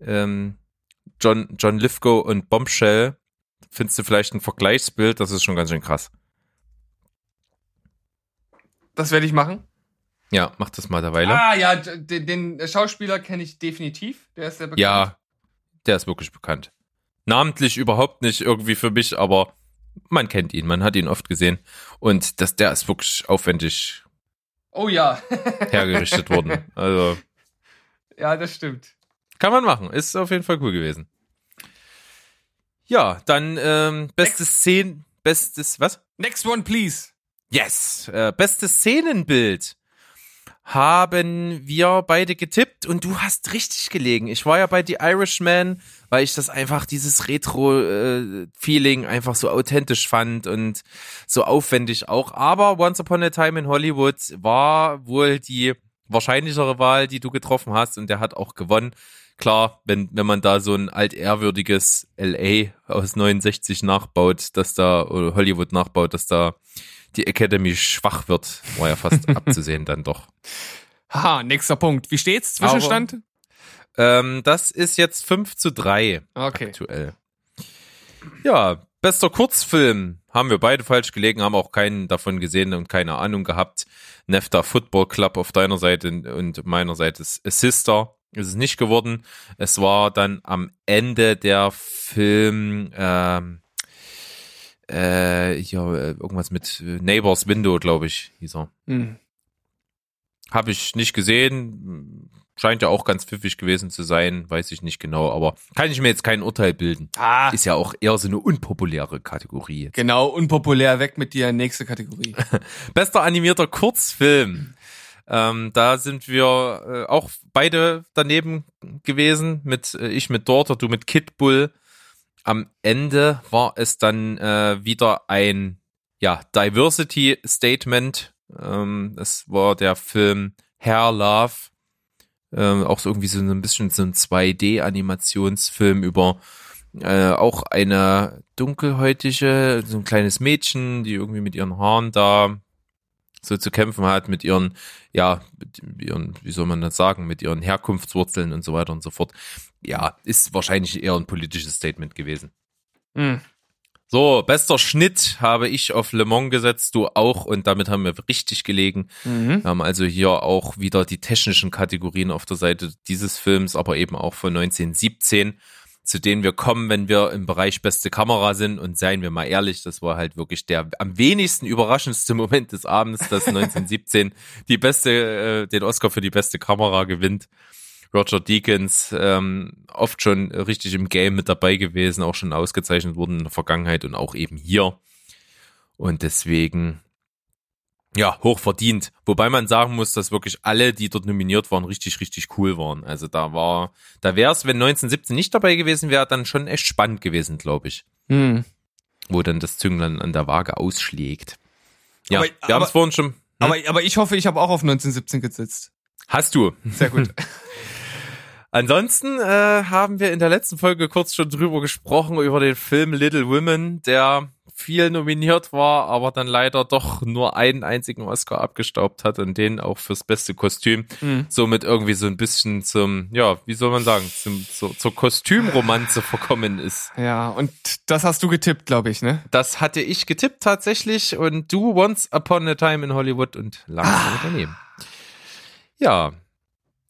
ähm, John, John Lithgow und Bombshell, findest du vielleicht ein Vergleichsbild, das ist schon ganz schön krass. Das werde ich machen. Ja, mach das mal derweile. Ah ja, den, den Schauspieler kenne ich definitiv. Der ist sehr bekannt. Ja, der ist wirklich bekannt. Namentlich überhaupt nicht irgendwie für mich, aber man kennt ihn, man hat ihn oft gesehen. Und das, der ist wirklich aufwendig Oh ja. hergerichtet worden. <laughs> Also ja, das stimmt. Kann man machen. Ist auf jeden Fall cool gewesen. Ja, dann ähm, beste Szenen, bestes, was? Next one, please. Yes, äh, bestes Szenenbild haben wir beide getippt und du hast richtig gelegen. Ich war ja bei The Irishman, weil ich das einfach dieses Retro-Feeling einfach so authentisch fand und so aufwendig auch. Aber Once Upon a Time in Hollywood war wohl die wahrscheinlichere Wahl, die du getroffen hast und der hat auch gewonnen. Klar, wenn, wenn man da so ein altehrwürdiges LA aus 69 nachbaut, dass da, oder Hollywood nachbaut, dass da die Academy schwach wird, war ja fast <laughs> abzusehen dann doch. Haha, nächster Punkt. Wie steht's? Zwischenstand? Ähm, das ist jetzt 5 zu 3 Okay. aktuell. Ja, bester Kurzfilm. Haben wir beide falsch gelegen, haben auch keinen davon gesehen und keine Ahnung gehabt. Nefta Football Club auf deiner Seite und meiner Seite ist Sister. Ist es nicht geworden. Es war dann am Ende der Film, ähm, äh, ja, äh, irgendwas mit Neighbors Window, glaube ich, hieß er. Hm. Habe ich nicht gesehen. Scheint ja auch ganz pfiffig gewesen zu sein, weiß ich nicht genau, aber kann ich mir jetzt kein Urteil bilden. Ah, Ist ja auch eher so eine unpopuläre Kategorie. genau, unpopulär. Weg mit dir. Nächste Kategorie. <laughs> Bester animierter Kurzfilm. Ähm, da sind wir äh, auch beide daneben gewesen, mit äh, ich mit Daughter, du mit Kid Bull. Am Ende war es dann äh, wieder ein ja, Diversity Statement. Ähm, es war der Film Hair Love. Ähm, auch so irgendwie so ein bisschen so ein 2D-Animationsfilm über äh, auch eine dunkelhäutige, so ein kleines Mädchen, die irgendwie mit ihren Haaren da so zu kämpfen hat, mit ihren, ja, mit ihren, wie soll man das sagen, mit ihren Herkunftswurzeln und so weiter und so fort. Ja, ist wahrscheinlich eher ein politisches Statement gewesen. Hm. So, bester Schnitt habe ich auf Le Mans gesetzt, du auch und damit haben wir richtig gelegen. Mhm. Wir haben also hier auch wieder die technischen Kategorien auf der Seite dieses Films, aber eben auch von 1917, zu denen wir kommen, wenn wir im Bereich beste Kamera sind und seien wir mal ehrlich, das war halt wirklich der am wenigsten überraschendste <laughs> Moment des Abends, dass 1917 die beste, äh, den Oscar für die beste Kamera gewinnt. Roger Deakins ähm, oft schon richtig im Game mit dabei gewesen, auch schon ausgezeichnet worden in der Vergangenheit und auch eben hier. Und deswegen, ja, hoch verdient. Wobei man sagen muss, dass wirklich alle, die dort nominiert waren, richtig, richtig cool waren. Also da war, da wäre es, wenn 1917 nicht dabei gewesen wäre, dann schon echt spannend gewesen, glaube ich. Mhm. Wo dann das Zünglein an der Waage ausschlägt. Ja, Aber- wir haben es vorhin schon. Hm? Aber, aber ich hoffe, ich habe auch auf 1917 gesetzt. Hast du. Sehr gut. <laughs> Ansonsten äh, haben wir in der letzten Folge kurz schon drüber gesprochen, über den Film Little Women, der viel nominiert war, aber dann leider doch nur einen einzigen Oscar abgestaubt hat und den auch fürs beste Kostüm. Mhm. Somit irgendwie so ein bisschen zum, ja, wie soll man sagen, zum, zur, zur Kostümromanze verkommen ist. ja, und das hast du getippt, glaube ich, ne? Das hatte ich getippt tatsächlich und du Once Upon a Time in Hollywood und langsam daneben. Ja,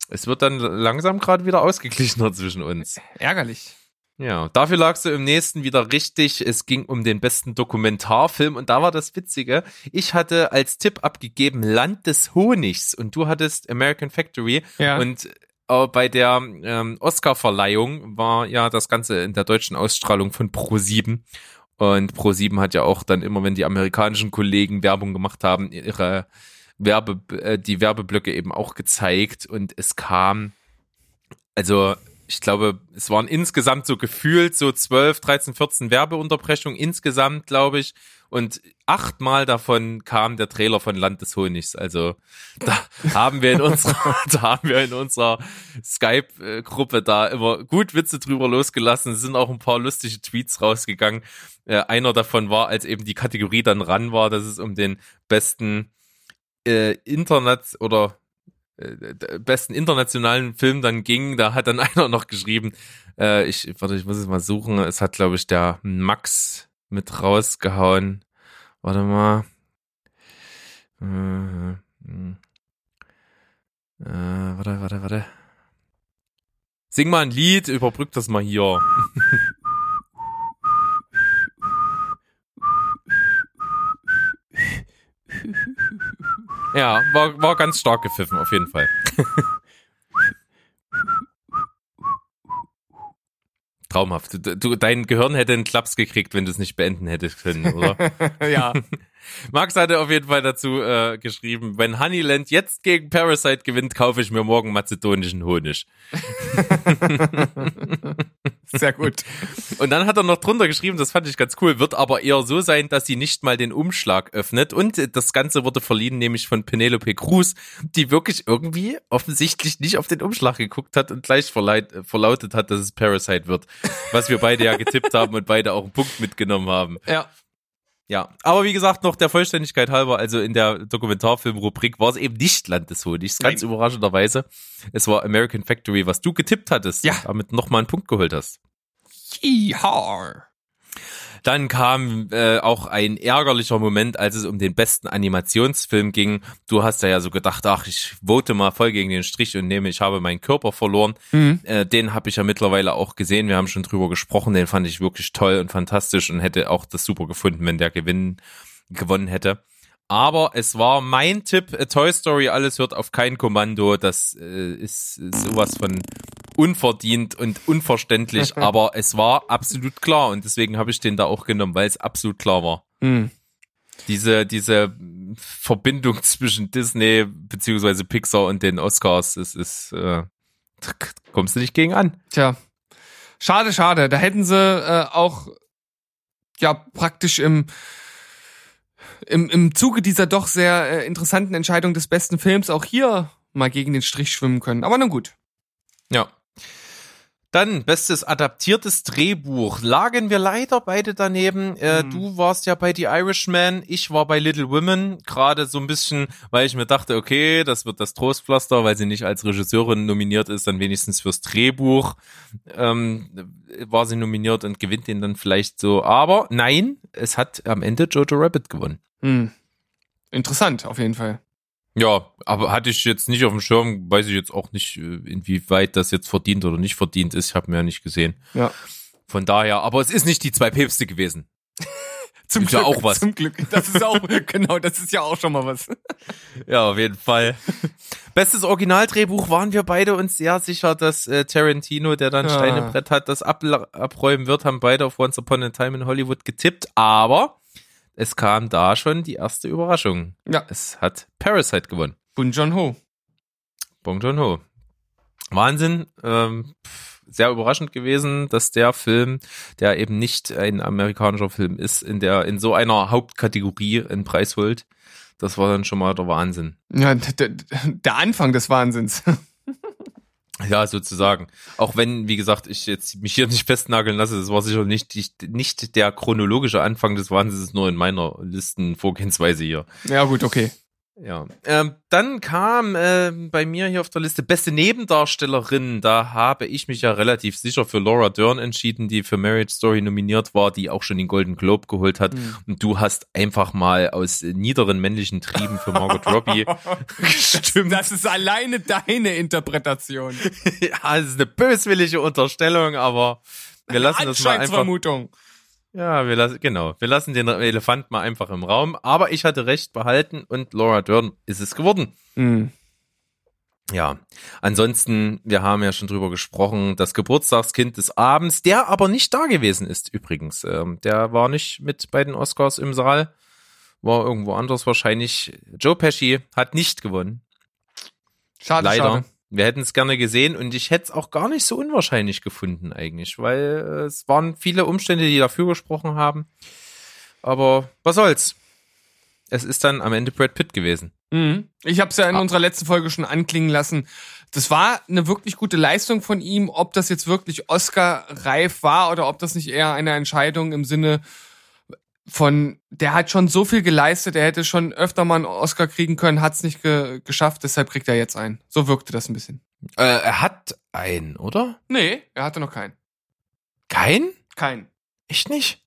es wird dann langsam gerade wieder ausgeglichener zwischen uns. Ärgerlich. Ja, dafür lagst du im nächsten wieder richtig. Es ging um den besten Dokumentarfilm und da war das Witzige. Ich hatte als Tipp abgegeben Land des Honigs und du hattest American Factory Ja. und äh, bei der ähm, Oscar-Verleihung war ja das Ganze in der deutschen Ausstrahlung von Pro7 und Pro7 hat ja auch dann immer, wenn die amerikanischen Kollegen Werbung gemacht haben, ihre Werbe, äh, die Werbeblöcke eben auch gezeigt und es kam, also ich glaube, es waren insgesamt so gefühlt so 12, 13, 14 Werbeunterbrechungen insgesamt, glaube ich. Und achtmal davon kam der Trailer von Land des Honigs. Also da haben wir in unserer, <laughs> da haben wir in unserer Skype-Gruppe da immer gut Witze drüber losgelassen. Es sind auch ein paar lustige Tweets rausgegangen. Äh, einer davon war, als eben die Kategorie dann ran war, dass es um den besten äh, Internet oder äh, besten internationalen Film dann ging, da hat dann <laughs> einer noch geschrieben, äh, ich, warte, ich muss es mal suchen, es hat, glaube ich, der Max mit rausgehauen. Warte mal. Äh, hm. äh, warte, warte, warte. Sing mal ein Lied, überbrück das mal hier. <laughs> Ja, war, war ganz stark gepfiffen, auf jeden Fall. <laughs> Traumhaft. Du, dein Gehirn hätte einen Klaps gekriegt, wenn du es nicht beenden hättest können, oder? <laughs> ja. <laughs> Max hatte auf jeden Fall dazu äh, geschrieben, wenn Honeyland jetzt gegen Parasite gewinnt, kaufe ich mir morgen mazedonischen Honig. <laughs> Sehr gut. Und dann hat er noch drunter geschrieben, das fand ich ganz cool, wird aber eher so sein, dass sie nicht mal den Umschlag öffnet. Und das Ganze wurde verliehen, nämlich von Penelope Cruz, die wirklich irgendwie offensichtlich nicht auf den Umschlag geguckt hat und gleich äh, verlautet hat, dass es Parasite wird. Was wir beide ja getippt haben und beide auch einen Punkt mitgenommen haben. Ja. Ja, aber wie gesagt, noch der Vollständigkeit halber, also in der Dokumentarfilm-Rubrik war es eben nicht Land des Honigs, ganz überraschenderweise. Es war American Factory, was du getippt hattest. Ja. und Damit nochmal einen Punkt geholt hast. Yeehaw. Dann kam äh, auch ein ärgerlicher Moment, als es um den besten Animationsfilm ging. Du hast ja, ja so gedacht, ach, ich vote mal voll gegen den Strich und nehme, ich habe meinen Körper verloren. Mhm. Äh, den habe ich ja mittlerweile auch gesehen. Wir haben schon drüber gesprochen. Den fand ich wirklich toll und fantastisch und hätte auch das super gefunden, wenn der gewinnen, gewonnen hätte. Aber es war mein Tipp, äh, Toy Story, alles hört auf kein Kommando. Das äh, ist, ist sowas von unverdient und unverständlich, <laughs> aber es war absolut klar und deswegen habe ich den da auch genommen, weil es absolut klar war. Mhm. Diese, diese Verbindung <laughs> zwischen Disney beziehungsweise Pixar und den Oscars, es ist, äh, kommst du nicht gegen an. Tja. Schade, schade. Da hätten sie äh, auch ja praktisch im im, im Zuge dieser doch sehr äh, interessanten Entscheidung des besten Films auch hier mal gegen den Strich schwimmen können. Aber nun gut. Ja. Dann bestes adaptiertes Drehbuch. Lagen wir leider beide daneben. Äh, Hm. Du warst ja bei The Irishman, ich war bei Little Women. Gerade so ein bisschen, weil ich mir dachte, okay, das wird das Trostpflaster, weil sie nicht als Regisseurin nominiert ist, dann wenigstens fürs Drehbuch ähm, war sie nominiert und gewinnt den dann vielleicht so. Aber nein, es hat am Ende Jojo Rabbit gewonnen. Hm. Interessant, auf jeden Fall. Ja, aber hatte ich jetzt nicht auf dem Schirm, weiß ich jetzt auch nicht, äh, inwieweit das jetzt verdient oder nicht verdient ist. Ich habe mir ja nicht gesehen. Ja. Von daher, aber es ist nicht die zwei Päpste gewesen. <laughs> Zum Ist ja auch was. Zum Glück. Das ist auch, <laughs> genau, das ist ja auch schon mal was. <laughs> Ja, auf jeden Fall. Bestes Originaldrehbuch waren wir beide uns sehr sicher, dass äh, Tarantino, der dann Ja. Steinebrett hat, das ab abräumen wird, haben beide auf Once Upon a Time in Hollywood getippt, aber es kam da schon die erste Überraschung. Ja. Es hat Parasite gewonnen. Bun John Ho. Bong Joon-ho. Wahnsinn. Ähm, sehr überraschend gewesen, dass der Film, der eben nicht ein amerikanischer Film ist, in der in so einer Hauptkategorie einen Preis holt. Das war dann schon mal der Wahnsinn. Ja, der, der Anfang des Wahnsinns. <laughs> Ja, sozusagen. Auch wenn, wie gesagt, ich jetzt mich hier nicht festnageln lasse, das war sicher nicht, nicht, nicht der chronologische Anfang des Wahnsinns, nur in meiner Listenvorgehensweise hier. Ja, gut, okay. Ja. Ähm, dann kam ähm, bei mir hier auf der Liste beste Nebendarstellerin. Da habe ich mich ja relativ sicher für Laura Dern entschieden, die für Marriage Story nominiert war, die auch schon den Golden Globe geholt hat. Hm. Und du hast einfach mal aus äh, niederen männlichen Trieben für Margot Robbie <laughs> gestimmt. Das ist alleine deine Interpretation. <laughs> ja, es ist eine böswillige Unterstellung, aber wir lassen das mal einfach. Anscheinsvermutung. Ja, wir lassen, genau. Wir lassen den Elefant mal einfach im Raum. Aber ich hatte recht behalten und Laura Dern ist es geworden. Hm. Ja, ansonsten, wir haben ja schon drüber gesprochen, das Geburtstagskind des Abends, der aber nicht da gewesen ist übrigens. Ähm, der war nicht mit bei den Oscars im Saal, war irgendwo anders wahrscheinlich. Joe Pesci hat nicht gewonnen. Schade, Leider. schade. Wir hätten es gerne gesehen und ich hätte es auch gar nicht so unwahrscheinlich gefunden eigentlich, weil äh, es waren viele Umstände, die dafür gesprochen haben. Aber was soll's? Es ist dann am Ende Brad Pitt gewesen. Mhm. Ich habe es ja in Ah. unserer letzten Folge schon anklingen lassen. Das war eine wirklich gute Leistung von ihm. Ob das jetzt wirklich Oscar-reif war oder ob das nicht eher eine Entscheidung im Sinne von, der hat schon so viel geleistet, er hätte schon öfter mal einen Oscar kriegen können, hat es nicht ge geschafft, deshalb kriegt er jetzt einen. So wirkte das ein bisschen. Äh, er hat einen, oder? Nee, er hatte noch keinen. Kein? Keinen. Echt nicht?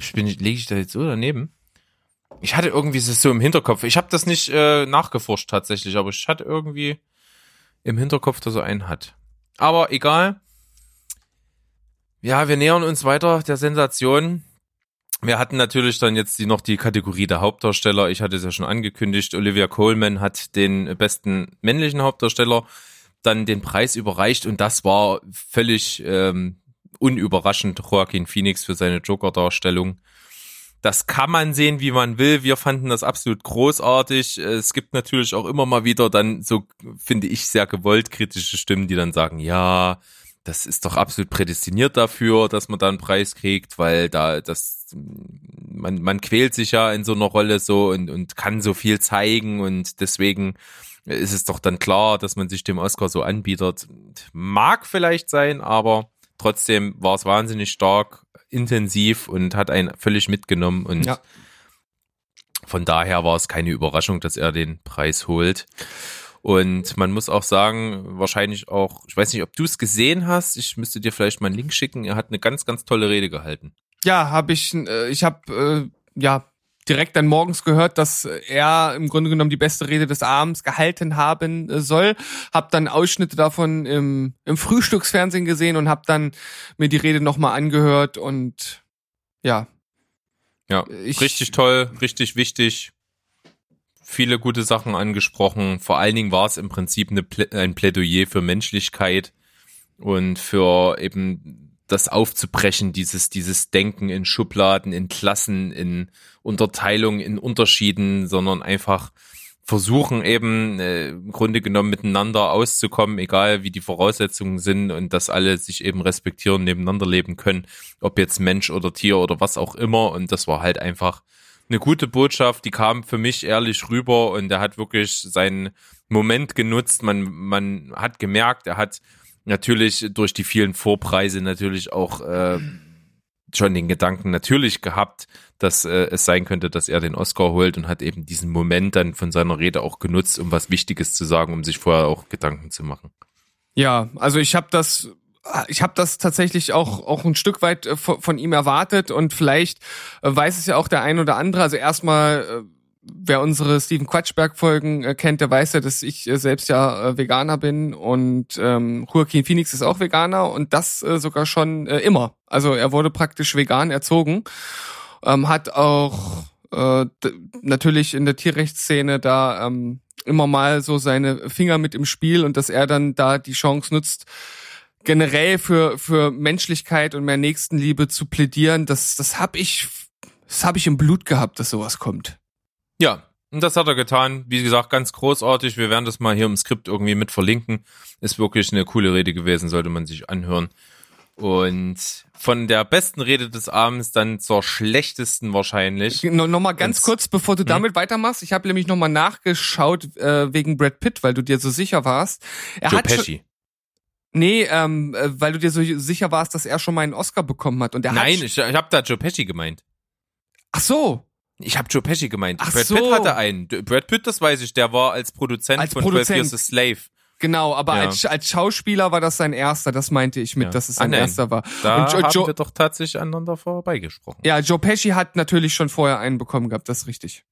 Ich bin, lege ich da jetzt so daneben? Ich hatte irgendwie es so im Hinterkopf. Ich habe das nicht äh, nachgeforscht tatsächlich, aber ich hatte irgendwie im Hinterkopf, dass er einen hat. Aber egal. Ja, wir nähern uns weiter der Sensation. Wir hatten natürlich dann jetzt die, noch die Kategorie der Hauptdarsteller. Ich hatte es ja schon angekündigt. Olivia Coleman hat den besten männlichen Hauptdarsteller dann den Preis überreicht und das war völlig ähm, unüberraschend Joaquin Phoenix für seine Joker-Darstellung. Das kann man sehen, wie man will. Wir fanden das absolut großartig. Es gibt natürlich auch immer mal wieder dann so, finde ich, sehr gewollt kritische Stimmen, die dann sagen, ja, das ist doch absolut prädestiniert dafür, dass man da einen Preis kriegt, weil da das man man quält sich ja in so einer Rolle so und und kann so viel zeigen und deswegen ist es doch dann klar, dass man sich dem Oscar so anbietet. Mag vielleicht sein, aber trotzdem war es wahnsinnig stark, intensiv und hat einen völlig mitgenommen und Ja. von daher war es keine Überraschung, dass er den Preis holt. Und man muss auch sagen, wahrscheinlich auch, ich weiß nicht, ob du es gesehen hast, ich müsste dir vielleicht mal einen Link schicken, er hat eine ganz, ganz tolle Rede gehalten. Ja, habe ich, äh, ich habe äh, ja direkt dann morgens gehört, dass er im Grunde genommen die beste Rede des Abends gehalten haben äh, soll. Hab dann Ausschnitte davon im, im Frühstücksfernsehen gesehen und hab dann mir die Rede nochmal angehört und ja. Ja, Ich- richtig toll, richtig wichtig. Viele gute Sachen angesprochen. Vor allen Dingen war es im Prinzip eine ein Plädoyer für Menschlichkeit und für eben das aufzubrechen, dieses, dieses Denken in Schubladen, in Klassen, in Unterteilung, in Unterschieden, sondern einfach versuchen eben äh, im Grunde genommen miteinander auszukommen, egal wie die Voraussetzungen sind und dass alle sich eben respektieren, nebeneinander leben können, ob jetzt Mensch oder Tier oder was auch immer. Und das war halt einfach eine gute Botschaft, die kam für mich ehrlich rüber und er hat wirklich seinen Moment genutzt. Man, man hat gemerkt, er hat natürlich durch die vielen Vorpreise natürlich auch äh, schon den Gedanken natürlich gehabt, dass äh, es sein könnte, dass er den Oscar holt und hat eben diesen Moment dann von seiner Rede auch genutzt, um was Wichtiges zu sagen, um sich vorher auch Gedanken zu machen. Ja, also ich habe das ich habe das tatsächlich auch auch ein Stück weit äh, von, ihm erwartet und vielleicht äh, weiß es ja auch der ein oder andere. Also erstmal äh, wer unsere Steven Quatschberg Folgen äh, kennt, der weiß ja, dass ich äh, selbst ja äh, Veganer bin und ähm, Joaquin Phoenix ist auch Veganer und das äh, sogar schon äh, immer. Also er wurde praktisch vegan erzogen, ähm, hat auch äh, natürlich in der Tierrechtsszene da ähm, immer mal so seine Finger mit im Spiel und dass er dann da die Chance nutzt, generell für für Menschlichkeit und mehr Nächstenliebe zu plädieren, das das habe ich das habe ich im Blut gehabt, dass sowas kommt. Ja, und das hat er getan. Wie gesagt, ganz großartig. Wir werden das mal hier im Skript irgendwie mit verlinken. Ist wirklich eine coole Rede gewesen, sollte man sich anhören. Und von der besten Rede des Abends dann zur schlechtesten wahrscheinlich. No, Nochmal ganz Wenn's- kurz, bevor du damit weitermachst. Ich habe nämlich nochmal nachgeschaut äh, wegen Brad Pitt, weil du dir so sicher warst. Er Joe hat schon, Pesci. nee, ähm, äh, weil du dir so sicher warst, dass er schon mal einen Oscar bekommen hat. Und er Nein, hat, ich, ich habe da Joe Pesci gemeint. ach so, Ich habe Joe Pesci gemeint. Ach Brad so. Pitt hatte einen. Brad Pitt, das weiß ich, der war als Produzent Als von Produzent. 12 Years a Slave. genau. Aber Ja. als, als Schauspieler war das sein erster. Das meinte ich mit, Ja. dass es Ah, sein nein. erster war. Da Und Jo- haben Jo- wir doch tatsächlich aneinander vorbeigesprochen. Ja, Joe Pesci hat natürlich schon vorher einen bekommen gehabt. Das ist richtig.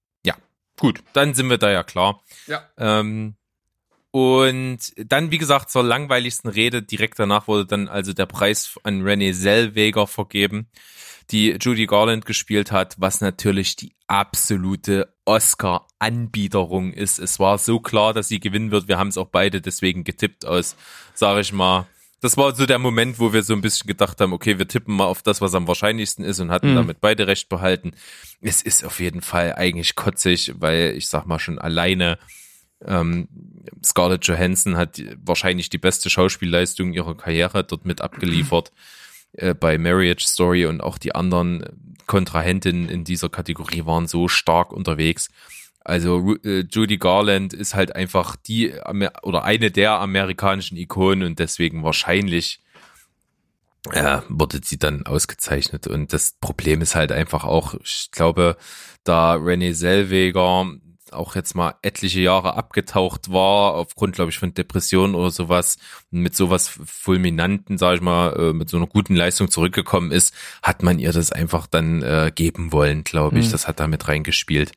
Gut, dann sind wir da ja klar. Ja. Ähm, und dann, wie gesagt, zur langweiligsten Rede direkt danach wurde dann also der Preis an Renee Zellweger vergeben, die Judy Garland gespielt hat, was natürlich die absolute Oscar-Anbiederung ist. Es war so klar, dass sie gewinnen wird. Wir haben es auch beide deswegen getippt aus, sage ich mal. Das war so der Moment, wo wir so ein bisschen gedacht haben, okay, wir tippen mal auf das, was am wahrscheinlichsten ist und hatten Mhm. damit beide recht behalten. Es ist auf jeden Fall eigentlich kotzig, weil ich sag mal schon alleine ähm, Scarlett Johansson hat wahrscheinlich die beste Schauspielleistung ihrer Karriere dort mit abgeliefert <clears throat> äh, bei Marriage Story und auch die anderen Kontrahentinnen in dieser Kategorie waren so stark unterwegs. Also äh, Judy Garland ist halt einfach die oder eine der amerikanischen Ikonen und deswegen wahrscheinlich äh, wurde sie dann ausgezeichnet. Und das Problem ist halt einfach auch, ich glaube, da Renee Zellweger auch jetzt mal etliche Jahre abgetaucht war, aufgrund, glaube ich, von Depressionen oder sowas, mit sowas Fulminanten, sage ich mal, äh, mit so einer guten Leistung zurückgekommen ist, hat man ihr das einfach dann äh, geben wollen, glaube ich. Mhm. Das hat da mit reingespielt.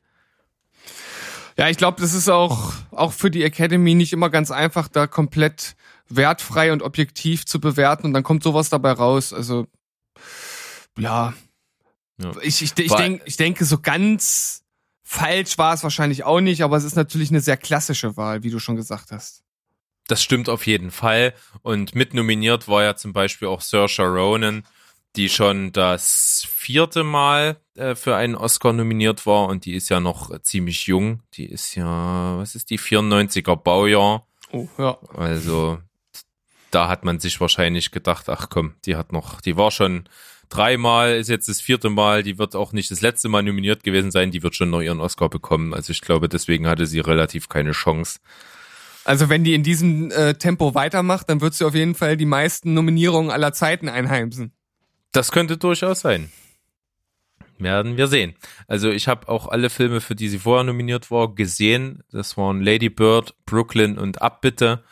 Ja, ich glaube, das ist auch, auch für die Academy nicht immer ganz einfach, da komplett wertfrei und objektiv zu bewerten und dann kommt sowas dabei raus. Also, ja. Ja. Ich, ich, ich, denk, ich denke, so ganz falsch war es wahrscheinlich auch nicht, aber es ist natürlich eine sehr klassische Wahl, wie du schon gesagt hast. Das stimmt auf jeden Fall. Und mit nominiert war ja zum Beispiel auch Saoirse Ronan, die schon das vierte Mal äh, für einen Oscar nominiert war und die ist ja noch ziemlich jung. Die ist ja, was ist die, 94er Baujahr. Oh, ja. Also da hat man sich wahrscheinlich gedacht, ach komm, die hat noch, die war schon dreimal, ist jetzt das vierte Mal, die wird auch nicht das letzte Mal nominiert gewesen sein, die wird schon noch ihren Oscar bekommen. Also ich glaube, deswegen hatte sie relativ keine Chance. Also wenn die in diesem äh, Tempo weitermacht, dann wird sie auf jeden Fall die meisten Nominierungen aller Zeiten einheimsen. Das könnte durchaus sein. Werden wir sehen. Also ich habe auch alle Filme, für die sie vorher nominiert war, gesehen. Das waren Lady Bird, Brooklyn und Abbitte.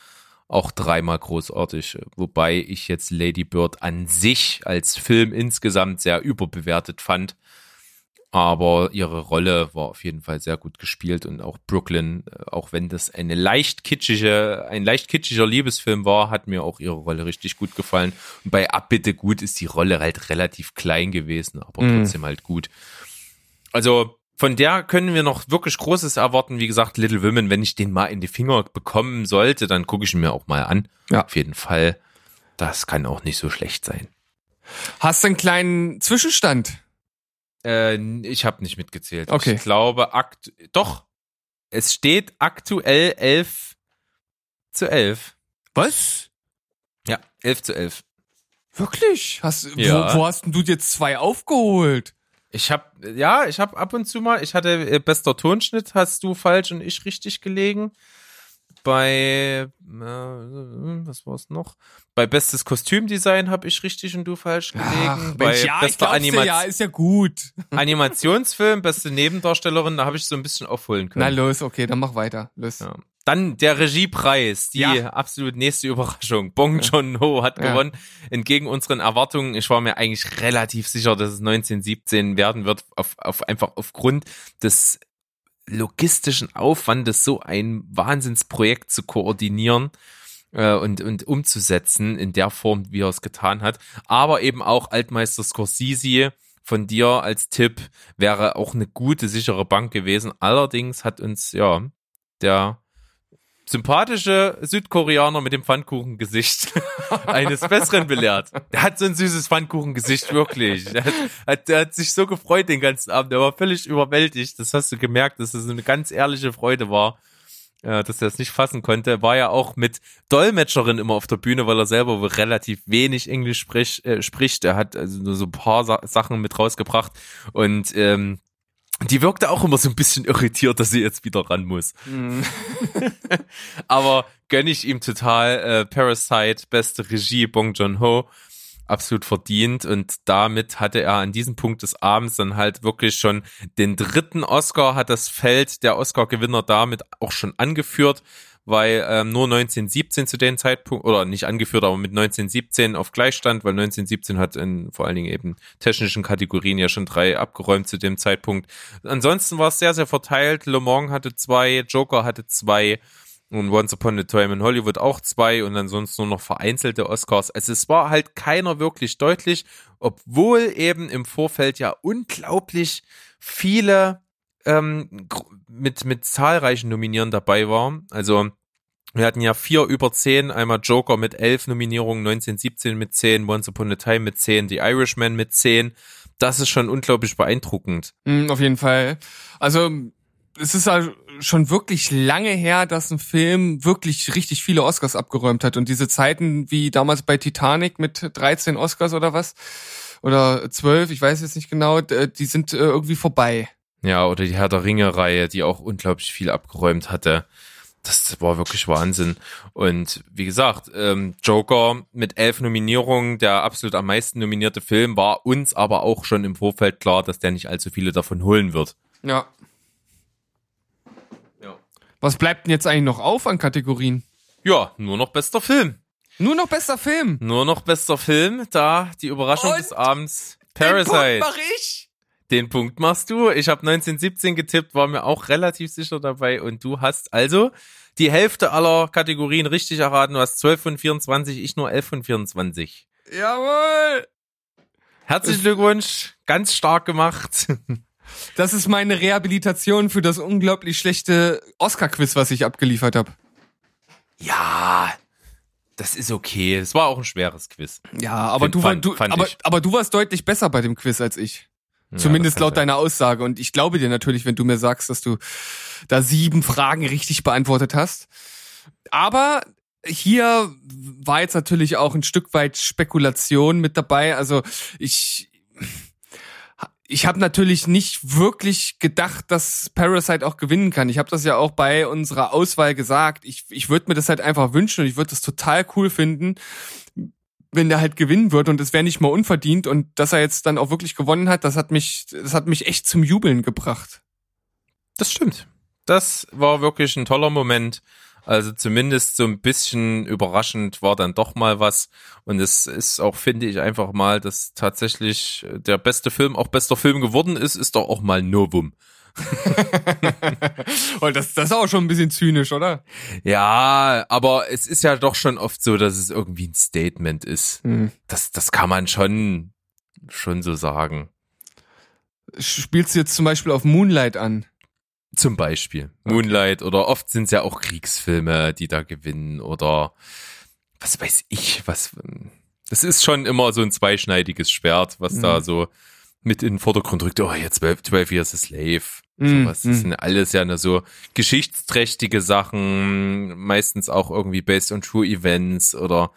Auch dreimal großartig. Wobei ich jetzt Lady Bird an sich als Film insgesamt sehr überbewertet fand. Aber ihre Rolle war auf jeden Fall sehr gut gespielt und auch Brooklyn, äh, auch wenn das eine leicht kitschige, ein leicht kitschiger Liebesfilm war, hat mir auch ihre Rolle richtig gut gefallen. Und bei Abbitte gut ist die Rolle halt relativ klein gewesen, aber Mhm. trotzdem halt gut. Also von der können wir noch wirklich Großes erwarten. Wie gesagt, Little Women, wenn ich den mal in die Finger bekommen sollte, dann gucke ich ihn mir auch mal an. Ja. Auf jeden Fall. Das kann auch nicht so schlecht sein. Hast du einen kleinen Zwischenstand? Äh, ich habe nicht mitgezählt. Okay. Ich glaube, akt doch. Es steht aktuell 11 zu 11. Was? Ja, 11 zu 11. Wirklich? Hast, Ja. wo, wo hast denn du jetzt zwei aufgeholt? Ich habe ja, ich habe ab und zu mal, ich hatte äh, bester Tonschnitt, hast du falsch und ich richtig gelegen. bei, äh, was war es noch? Bei bestes Kostümdesign habe ich richtig und du falsch gelegen. Ach, bei Mensch, ja, bester glaub's dir, Anima ja, ist ja gut. <laughs> <laughs> Animationsfilm, beste Nebendarstellerin, da habe ich so ein bisschen aufholen Na können. los, okay, dann mach weiter. Los. Ja. Dann der Regiepreis, die Ja. absolut nächste Überraschung. <laughs> Bong Joon-ho hat Ja. gewonnen. Entgegen unseren Erwartungen, ich war mir eigentlich relativ sicher, dass es 1917 werden wird, auf, auf einfach aufgrund des logistischen Aufwandes, so ein Wahnsinnsprojekt zu koordinieren äh, und, und umzusetzen in der Form, wie er es getan hat. Aber eben auch Altmeister Scorsese von dir als Tipp wäre auch eine gute, sichere Bank gewesen. Allerdings hat uns, ja, der sympathische Südkoreaner mit dem Pfannkuchengesicht <laughs> eines Besseren belehrt. Der hat so ein süßes Pfannkuchengesicht, wirklich. Der hat, der hat sich so gefreut den ganzen Abend. Der war völlig überwältigt. Das hast du gemerkt, dass es eine ganz ehrliche Freude war, äh, dass er es nicht fassen konnte. War ja auch mit Dolmetscherin immer auf der Bühne, weil er selber relativ wenig Englisch sprich, äh, spricht. Er hat also nur so ein paar Sa Sachen mit rausgebracht und ähm, die wirkte auch immer so ein bisschen irritiert, dass sie jetzt wieder ran muss. Mhm. <laughs> Aber gönne ich ihm total. Äh, Parasite, beste Regie, Bong Joon-ho, absolut verdient. Und damit hatte er an diesem Punkt des Abends dann halt wirklich schon den dritten Oscar, hat das Feld der Oscar-Gewinner damit auch schon angeführt, weil ähm, nur 1917 zu dem Zeitpunkt, oder nicht angeführt, aber mit 1917 auf Gleichstand, weil 1917 hat in vor allen Dingen eben technischen Kategorien ja schon drei abgeräumt zu dem Zeitpunkt. Ansonsten war es sehr, sehr verteilt. Le Mans hatte zwei, Joker hatte zwei und Once Upon a Time in Hollywood auch zwei und ansonsten nur noch vereinzelte Oscars. Also es war halt keiner wirklich deutlich, obwohl eben im Vorfeld ja unglaublich viele ähm, mit, mit zahlreichen Nominieren dabei waren. Also wir hatten ja vier über zehn, einmal Joker mit elf Nominierungen, 1917 mit zehn, Once Upon a Time mit zehn, The Irishman mit zehn. Das ist schon unglaublich beeindruckend. Mhm, auf jeden Fall. Also es ist ja schon wirklich lange her, dass ein Film wirklich richtig viele Oscars abgeräumt hat. Und diese Zeiten wie damals bei Titanic mit 13 Oscars oder was, oder 12, ich weiß jetzt nicht genau, die sind äh, irgendwie vorbei. Ja, oder die Herr der Ringe-Reihe, die auch unglaublich viel abgeräumt hatte. Das war wirklich Wahnsinn. Und wie gesagt, ähm, Joker mit elf Nominierungen, der absolut am meisten nominierte Film, war uns aber auch schon im Vorfeld klar, dass der nicht allzu viele davon holen wird. Ja. Ja. Was bleibt denn jetzt eigentlich noch auf an Kategorien? Ja, nur noch bester Film. Nur noch bester Film. Nur noch bester Film, da die Überraschung Und des Abends. Den Punkt Parasite. mach ich. Den Punkt machst du. Ich habe 1917 getippt, war mir auch relativ sicher dabei. Und du hast also die Hälfte aller Kategorien richtig erraten. Du hast 12 von 24, ich nur 11 von 24. Jawohl. Herzlichen Glückwunsch, ganz stark gemacht. <laughs> Das ist meine Rehabilitation für das unglaublich schlechte Oscar-Quiz, was ich abgeliefert habe. Ja, das ist okay. Es war auch ein schweres Quiz. Ja, aber Find- du, war, fand- du, fand aber, aber du warst deutlich besser bei dem Quiz als ich. Ja, Zumindest laut deiner Aussage. Und ich glaube dir natürlich, wenn du mir sagst, dass du da sieben Fragen richtig beantwortet hast. Aber hier war jetzt natürlich auch ein Stück weit Spekulation mit dabei. Also ich, ich habe natürlich nicht wirklich gedacht, dass Parasite auch gewinnen kann. Ich habe das ja auch bei unserer Auswahl gesagt. Ich, ich würde mir das halt einfach wünschen und ich würde das total cool finden, wenn der halt gewinnen wird und es wäre nicht mal unverdient und dass er jetzt dann auch wirklich gewonnen hat, das hat mich, das hat mich echt zum Jubeln gebracht. Das stimmt. Das war wirklich ein toller Moment. Also zumindest so ein bisschen überraschend war dann doch mal was. Und es ist auch, finde ich, einfach mal, dass tatsächlich der beste Film auch bester Film geworden ist, ist doch auch mal Novum. <laughs> Und das, das ist auch schon ein bisschen zynisch, oder? Ja, aber es ist ja doch schon oft so, dass es irgendwie ein Statement ist. Hm. Das, das kann man schon, schon so sagen. Spielst du jetzt zum Beispiel auf Moonlight an? Zum Beispiel Moonlight oder oft sind es ja auch Kriegsfilme, die da gewinnen oder was weiß ich, was. Das ist schon immer so ein zweischneidiges Schwert, was Mhm. da so mit in den Vordergrund rückt. Oh, jetzt 12, 12 Years a Slave. Mhm, Sowas. mhm. Das sind alles ja nur so geschichtsträchtige Sachen, meistens auch irgendwie based on true events oder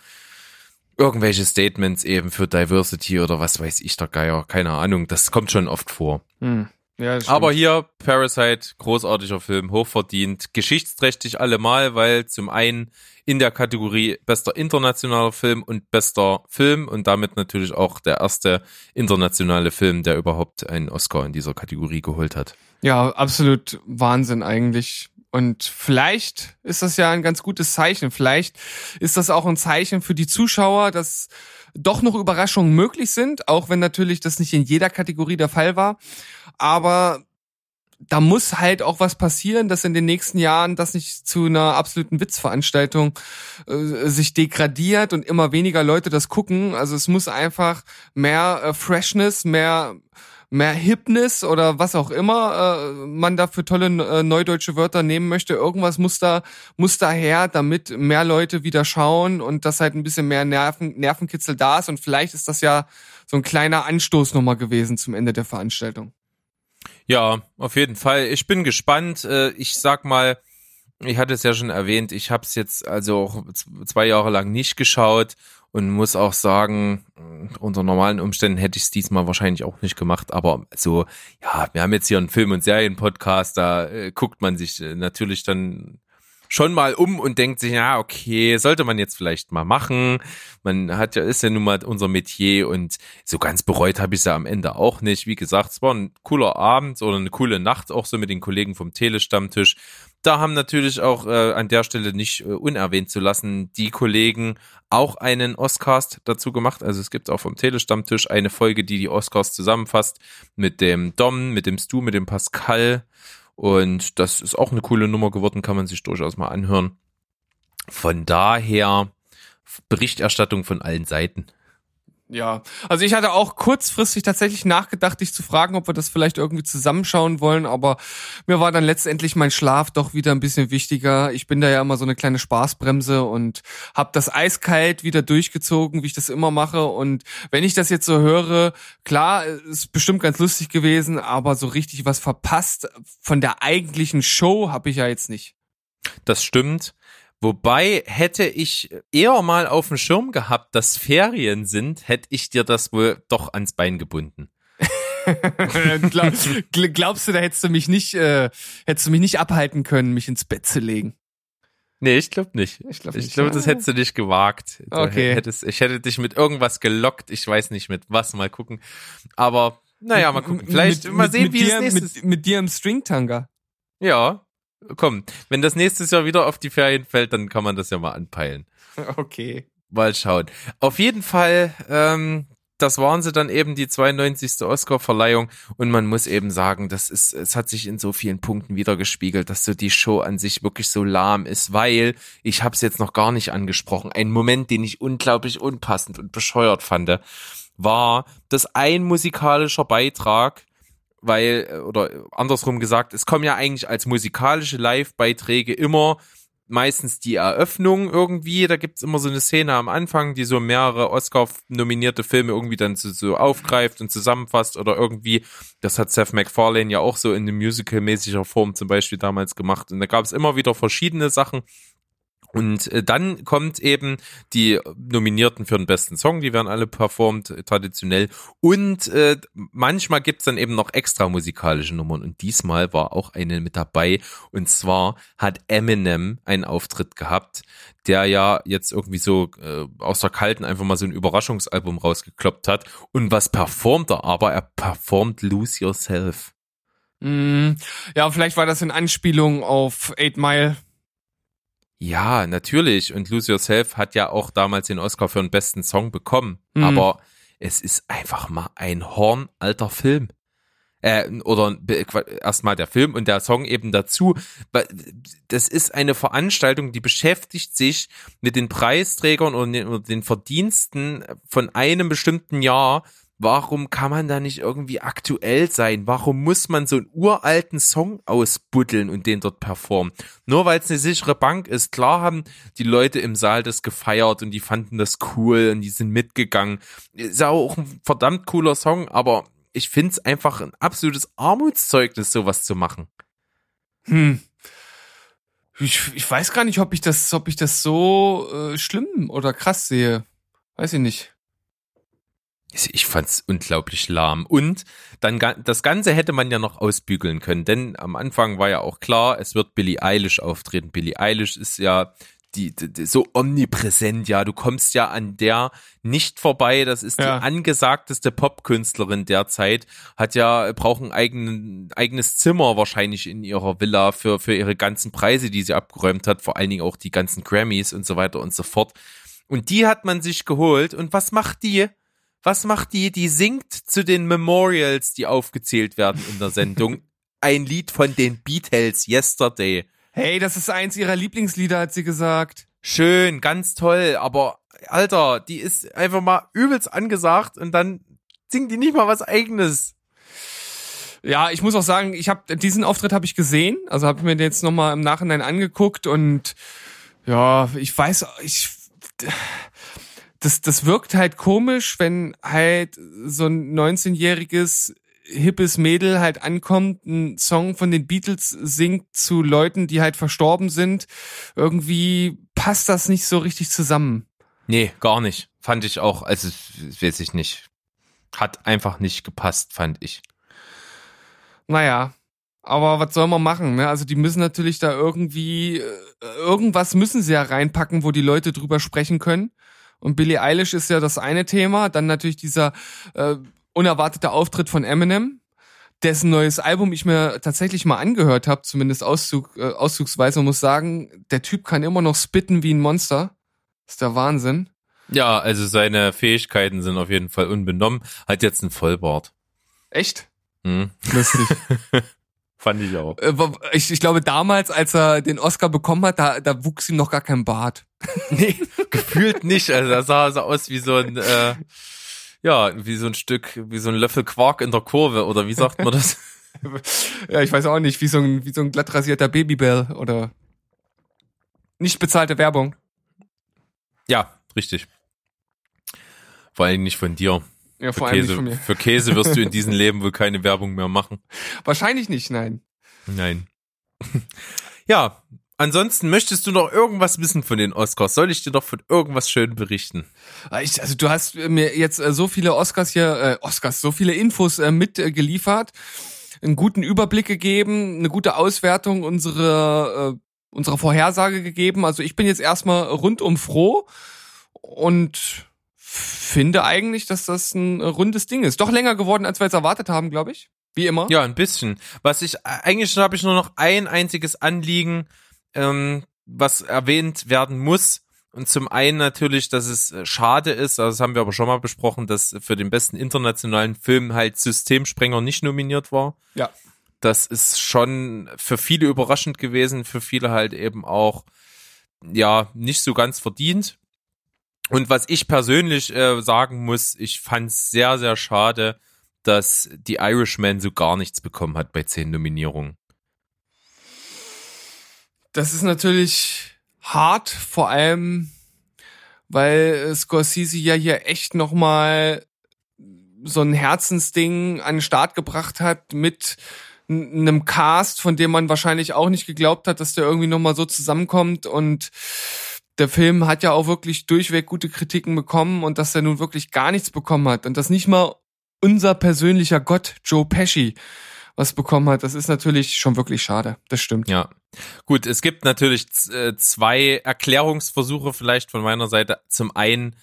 irgendwelche Statements eben für Diversity oder was weiß ich der Geier. Keine Ahnung. Das kommt schon oft vor. Hm. Ja, Aber hier Parasite, großartiger Film, hochverdient, geschichtsträchtig allemal, weil zum einen in der Kategorie bester internationaler Film und bester Film und damit natürlich auch der erste internationale Film, der überhaupt einen Oscar in dieser Kategorie geholt hat. Ja, absolut Wahnsinn eigentlich. Und vielleicht ist das ja ein ganz gutes Zeichen. Vielleicht ist das auch ein Zeichen für die Zuschauer, dass doch noch Überraschungen möglich sind, auch wenn natürlich das nicht in jeder Kategorie der Fall war. Aber da muss halt auch was passieren, dass in den nächsten Jahren das nicht zu einer absoluten Witzveranstaltung äh, sich degradiert und immer weniger Leute das gucken. Also es muss einfach mehr äh, Freshness, mehr mehr Hipness oder was auch immer äh, man da für tolle äh, neudeutsche Wörter nehmen möchte. Irgendwas muss da muss da her, damit mehr Leute wieder schauen und dass halt ein bisschen mehr Nerven, Nervenkitzel da ist. Und vielleicht ist das ja so ein kleiner Anstoß nochmal gewesen zum Ende der Veranstaltung. Ja, auf jeden Fall. Ich bin gespannt. Äh, Ich sag mal, ich hatte es ja schon erwähnt, ich habe es jetzt also auch zwei Jahre lang nicht geschaut und muss auch sagen, unter normalen Umständen hätte ich es diesmal wahrscheinlich auch nicht gemacht. Aber so, ja, wir haben jetzt hier einen Film- und Serienpodcast, da äh, guckt man sich äh, natürlich dann schon mal um und denkt sich, ja, okay, sollte man jetzt vielleicht mal machen. Man hat ja, ist ja nun mal unser Metier und so ganz bereut habe ich es ja am Ende auch nicht. Wie gesagt, es war ein cooler Abend oder eine coole Nacht, auch so mit den Kollegen vom Telestammtisch. Da haben natürlich auch äh, an der Stelle nicht äh, unerwähnt zu lassen, die Kollegen auch einen Oscast dazu gemacht. Also es gibt auch vom Telestammtisch eine Folge, die die Oscars zusammenfasst mit dem Dom, mit dem Stu, mit dem Pascal. Und das ist auch eine coole Nummer geworden, kann man sich durchaus mal anhören. Von daher Berichterstattung von allen Seiten. Ja, also ich hatte auch kurzfristig tatsächlich nachgedacht, dich zu fragen, ob wir das vielleicht irgendwie zusammenschauen wollen, aber mir war dann letztendlich mein Schlaf doch wieder ein bisschen wichtiger. Ich bin da ja immer so eine kleine Spaßbremse und habe das eiskalt wieder durchgezogen, wie ich das immer mache. Und wenn ich das jetzt so höre, klar, ist bestimmt ganz lustig gewesen, aber so richtig was verpasst von der eigentlichen Show habe ich ja jetzt nicht. Das stimmt. Wobei hätte ich eher mal auf dem Schirm gehabt, dass Ferien sind, hätte ich dir das wohl doch ans Bein gebunden. <laughs> Glaub, gl- glaubst du, da hättest du mich nicht, äh, hättest du mich nicht abhalten können, mich ins Bett zu legen? Nee, ich glaube nicht. Ich glaub glaube, das Ah. hättest du nicht gewagt. Du Okay. Hättest, ich hätte dich mit irgendwas gelockt. Ich weiß nicht mit was. Mal gucken. Aber naja, mal gucken. Vielleicht mit, mal mit, sehen, mit wie dir, es nächstes. mit, mit dir im Stringtanga. Ja, komm. Wenn das nächstes Jahr wieder auf die Ferien fällt, dann kann man das ja mal anpeilen. <laughs> Okay. Mal schauen. Auf jeden Fall, ähm, das waren sie dann eben die 92. Oscar-Verleihung und man muss eben sagen, das ist, es hat sich in so vielen Punkten wiedergespiegelt, dass so die Show an sich wirklich so lahm ist, weil ich habe es jetzt noch gar nicht angesprochen. Ein Moment, den ich unglaublich unpassend und bescheuert fand, war, dass ein musikalischer Beitrag weil, äh, oder andersrum gesagt, es kommen ja eigentlich als musikalische Live-Beiträge immer meistens die Eröffnung irgendwie, da gibt's immer so eine Szene am Anfang, die so mehrere Oscar-nominierte Filme irgendwie dann so, so aufgreift und zusammenfasst oder irgendwie, das hat Seth MacFarlane ja auch so in Musical-mäßiger Form zum Beispiel damals gemacht. Und da gab's immer wieder verschiedene Sachen und äh, dann kommt eben die Nominierten für den besten Song, die werden alle performt, äh, traditionell. Und äh, manchmal gibt's dann eben noch extra musikalische Nummern. Und diesmal war auch eine mit dabei. Und zwar hat Eminem einen Auftritt gehabt, der ja jetzt irgendwie so äh, aus der Kalten einfach mal so ein Überraschungsalbum rausgekloppt hat. Und was performt er aber? Er performt Lose Yourself. Mm, ja, vielleicht war das in Anspielung auf Eight Mile. Ja, natürlich. Und Lose Yourself hat ja auch damals den Oscar für den besten Song bekommen. Mhm. Aber es ist einfach mal ein hornalter Film. Äh, oder erstmal der Film und der Song eben dazu. Das ist eine Veranstaltung, die beschäftigt sich mit den Preisträgern und den Verdiensten von einem bestimmten Jahr. Warum kann man da nicht irgendwie aktuell sein? Warum muss man so einen uralten Song ausbuddeln und den dort performen? Nur weil es eine sichere Bank ist. Klar haben die Leute im Saal das gefeiert und die fanden das cool und die sind mitgegangen. Ist ja auch ein verdammt cooler Song, aber ich find's einfach ein absolutes Armutszeugnis, sowas zu machen. Hm. Ich, ich weiß gar nicht, ob ich das, ob ich das so äh, schlimm oder krass sehe. Weiß ich nicht. Ich fand's unglaublich lahm. Und dann das Ganze hätte man ja noch ausbügeln können, denn am Anfang war ja auch klar, es wird Billie Eilish auftreten. Billie Eilish ist ja die, die, die so omnipräsent, ja, du kommst ja an der nicht vorbei. Das ist Ja. die angesagteste Popkünstlerin derzeit, hat ja braucht ein eigenen, eigenes Zimmer wahrscheinlich in ihrer Villa für für ihre ganzen Preise, die sie abgeräumt hat, vor allen Dingen auch die ganzen Grammys und so weiter und so fort. Und die hat man sich geholt. Und was macht die? Was macht die? Die singt zu den Memorials, die aufgezählt werden in der Sendung. <laughs> Ein Lied von den Beatles, Yesterday. Hey, das ist eins ihrer Lieblingslieder, hat sie gesagt. Schön, ganz toll, aber Alter, die ist einfach mal übelst angesagt und dann singt die nicht mal was eigenes. Ja, ich muss auch sagen, ich habe diesen Auftritt habe ich gesehen, also habe mir den jetzt noch mal im Nachhinein angeguckt und ja, ich weiß, ich das das wirkt halt komisch, wenn halt so ein 19-jähriges hippes Mädel halt ankommt, einen Song von den Beatles singt zu Leuten, die halt verstorben sind. Irgendwie passt das nicht so richtig zusammen. Nee, gar nicht. Fand ich auch, also weiß ich nicht. Hat einfach nicht gepasst, fand ich. Naja, aber was soll man machen? Ne? Also die müssen natürlich da irgendwie, äh, irgendwas müssen sie ja reinpacken, wo die Leute drüber sprechen können. Und Billie Eilish ist ja das eine Thema. Dann natürlich dieser äh, unerwartete Auftritt von Eminem, dessen neues Album ich mir tatsächlich mal angehört habe, zumindest Auszug, äh, auszugsweise und muss sagen, der Typ kann immer noch spitten wie ein Monster. ist der Wahnsinn. Ja, also seine Fähigkeiten sind auf jeden Fall unbenommen. Hat jetzt einen Vollbart. Echt? Hm. Lustig. <laughs> Fand ich auch. Äh, ich, ich glaube, damals, als er den Oscar bekommen hat, da, da wuchs ihm noch gar kein Bart. <laughs> Nee, gefühlt nicht. Also da sah er so aus wie so ein, äh, ja, wie so ein Stück, wie so ein Löffel Quark in der Kurve oder wie sagt man das? <laughs> Ja, ich weiß auch nicht, wie so ein, wie so ein glatt rasierter Babybell oder nicht bezahlte Werbung. Ja, richtig. Vor allem nicht von dir. Ja, Für vor allem nicht Käse, von mir. für Käse wirst du in diesem <laughs> Leben wohl keine Werbung mehr machen. Wahrscheinlich nicht, nein. Nein. <laughs> Ja, ansonsten möchtest du noch irgendwas wissen von den Oscars? Soll ich dir noch von irgendwas schön berichten? Ich, also du hast mir jetzt äh, so viele Oscars hier, äh, Oscars, so viele Infos äh, mitgeliefert, einen guten Überblick gegeben, eine gute Auswertung unserer, äh, unserer Vorhersage gegeben. Also ich bin jetzt erstmal rundum froh und finde eigentlich, dass das ein äh, rundes Ding ist. Doch länger geworden, als wir jetzt erwartet haben, glaube ich. Wie immer. Ja, ein bisschen. Was ich eigentlich habe ich nur noch ein einziges Anliegen, ähm, was erwähnt werden muss. Und zum einen natürlich, dass es äh, schade ist, also das haben wir aber schon mal besprochen, dass für den besten internationalen Film halt Systemsprenger nicht nominiert war. Ja. Das ist schon für viele überraschend gewesen, für viele halt eben auch ja nicht so ganz verdient. Und was ich persönlich äh, sagen muss, ich fand es sehr, sehr schade, dass die Irishman so gar nichts bekommen hat bei zehn Nominierungen. Das ist natürlich hart, vor allem, weil Scorsese ja hier echt nochmal so ein Herzensding an den Start gebracht hat mit einem Cast, von dem man wahrscheinlich auch nicht geglaubt hat, dass der irgendwie nochmal so zusammenkommt und der Film hat ja auch wirklich durchweg gute Kritiken bekommen und dass er nun wirklich gar nichts bekommen hat und dass nicht mal unser persönlicher Gott Joe Pesci was bekommen hat, das ist natürlich schon wirklich schade. Das stimmt. Ja. Gut, es gibt natürlich äh, zwei Erklärungsversuche vielleicht von meiner Seite. Zum einen,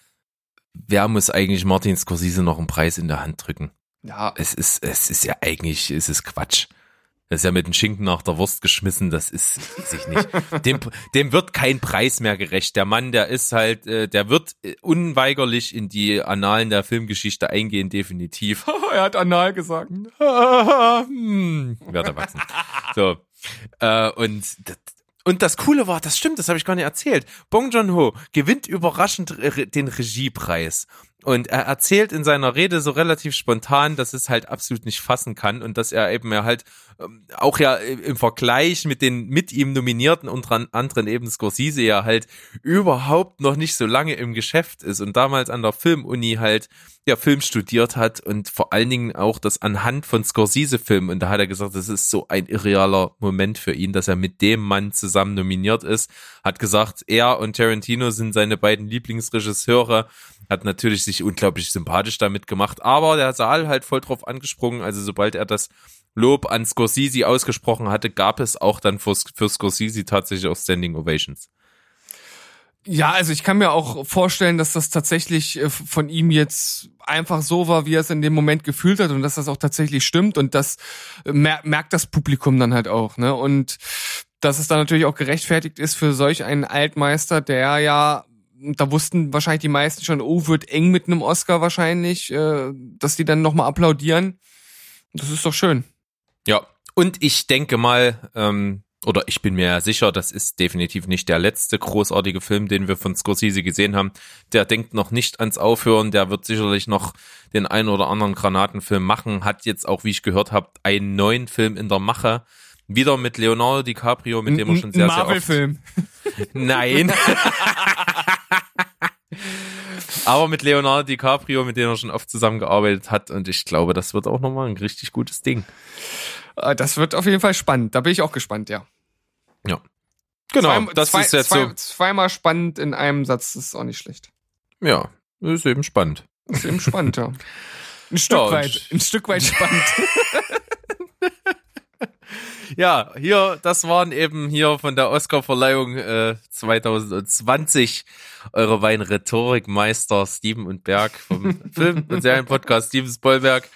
wer muss eigentlich Martin Scorsese noch einen Preis in der Hand drücken? Ja, Es ist, es ist ja eigentlich, es ist Quatsch. Das ist ja mit dem Schinken nach der Wurst geschmissen, das ist, weiß ich nicht. Dem, dem wird kein Preis mehr gerecht. Der Mann, der ist halt, äh, der wird äh, unweigerlich in die Annalen der Filmgeschichte eingehen, definitiv. <laughs> <laughs> er hat anal gesagt. <laughs> hm, werd erwachsen. So. Äh, und, das- und das Coole war, das stimmt, das habe ich gar nicht erzählt. Bong Joon-ho gewinnt überraschend den Regiepreis. Und er erzählt in seiner Rede so relativ spontan, dass es halt absolut nicht fassen kann und dass er eben ja halt ähm, auch ja im Vergleich mit den mit ihm nominierten unter anderen eben Scorsese ja halt überhaupt noch nicht so lange im Geschäft ist und damals an der Filmuni halt ja Film studiert hat und vor allen Dingen auch das anhand von Scorsese-Filmen. Und da hat er gesagt, das ist so ein irrealer Moment für ihn, dass er mit dem Mann zusammen nominiert ist, hat gesagt, er und Tarantino sind seine beiden Lieblingsregisseure, hat natürlich sich unglaublich sympathisch damit gemacht, aber der Saal halt voll drauf angesprungen. Also sobald er das Lob an Scorsese ausgesprochen hatte, gab es auch dann für, für Scorsese tatsächlich auch Standing Ovations. Ja, also ich kann mir auch vorstellen, dass das tatsächlich äh, von ihm jetzt einfach so war, wie er es in dem Moment gefühlt hat und dass das auch tatsächlich stimmt und das äh, mer merkt das Publikum dann halt auch, ne? Und dass es dann natürlich auch gerechtfertigt ist für solch einen Altmeister, der ja da wussten wahrscheinlich die meisten schon, oh, wird eng mit einem Oscar wahrscheinlich, äh, dass die dann nochmal applaudieren. Das ist doch schön. Ja, und ich denke mal, ähm, oder ich bin mir sicher, das ist definitiv nicht der letzte großartige Film, den wir von Scorsese gesehen haben. Der denkt noch nicht ans Aufhören, der wird sicherlich noch den einen oder anderen Granatenfilm machen, hat jetzt auch, wie ich gehört habe, einen neuen Film in der Mache. Wieder mit Leonardo DiCaprio, mit dem er schon sehr, sehr oft... Marvel-Film. Nein. <laughs> Aber mit Leonardo DiCaprio, mit dem er schon oft zusammengearbeitet hat. Und ich glaube, das wird auch nochmal ein richtig gutes Ding. Äh, Das wird auf jeden Fall spannend. Da bin ich auch gespannt, ja. Ja. Genau, Zwei- das zwei, ist jetzt zwei, so. Zweimal spannend in einem Satz, das ist auch nicht schlecht. Ja, ist eben spannend. Ist eben spannend, ja. Ein Stück <laughs> Ja, weit, ein Stück weit spannend. <laughs> Ja, hier, das waren eben hier von der Oscarverleihung äh, 2020 eure Wein-Rhetorikmeister Steven und Berg vom <laughs> Film- und Serienpodcast Steven Spoilberg.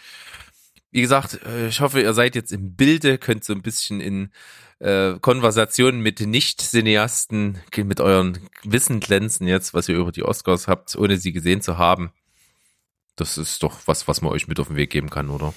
Wie gesagt, äh, ich hoffe, ihr seid jetzt im Bilde, könnt so ein bisschen in äh, Konversationen mit Nicht-Cineasten, mit euren Wissen glänzen jetzt, was ihr über die Oscars habt, ohne sie gesehen zu haben. Das ist doch was, was man euch mit auf den Weg geben kann, oder?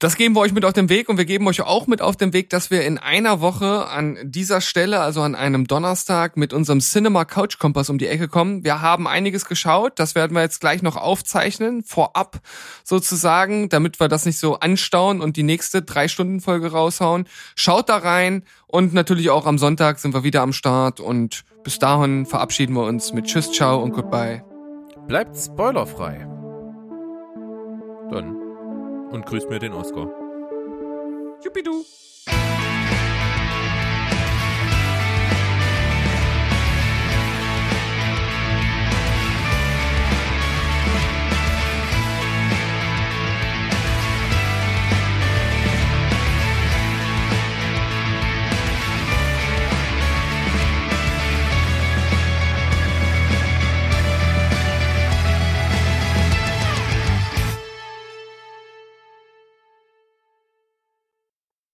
Das geben wir euch mit auf den Weg und wir geben euch auch mit auf den Weg, dass wir in einer Woche an dieser Stelle, also an einem Donnerstag, mit unserem Cinema Couch Kompass um die Ecke kommen. Wir haben einiges geschaut, das werden wir jetzt gleich noch aufzeichnen, vorab sozusagen, damit wir das nicht so anstauen und die nächste Drei-Stunden-Folge raushauen. Schaut da rein und natürlich auch am Sonntag sind wir wieder am Start und bis dahin verabschieden wir uns mit Tschüss, Ciao und Goodbye. Bleibt spoilerfrei. Dann. Und grüßt mir den Oscar. Jupidu.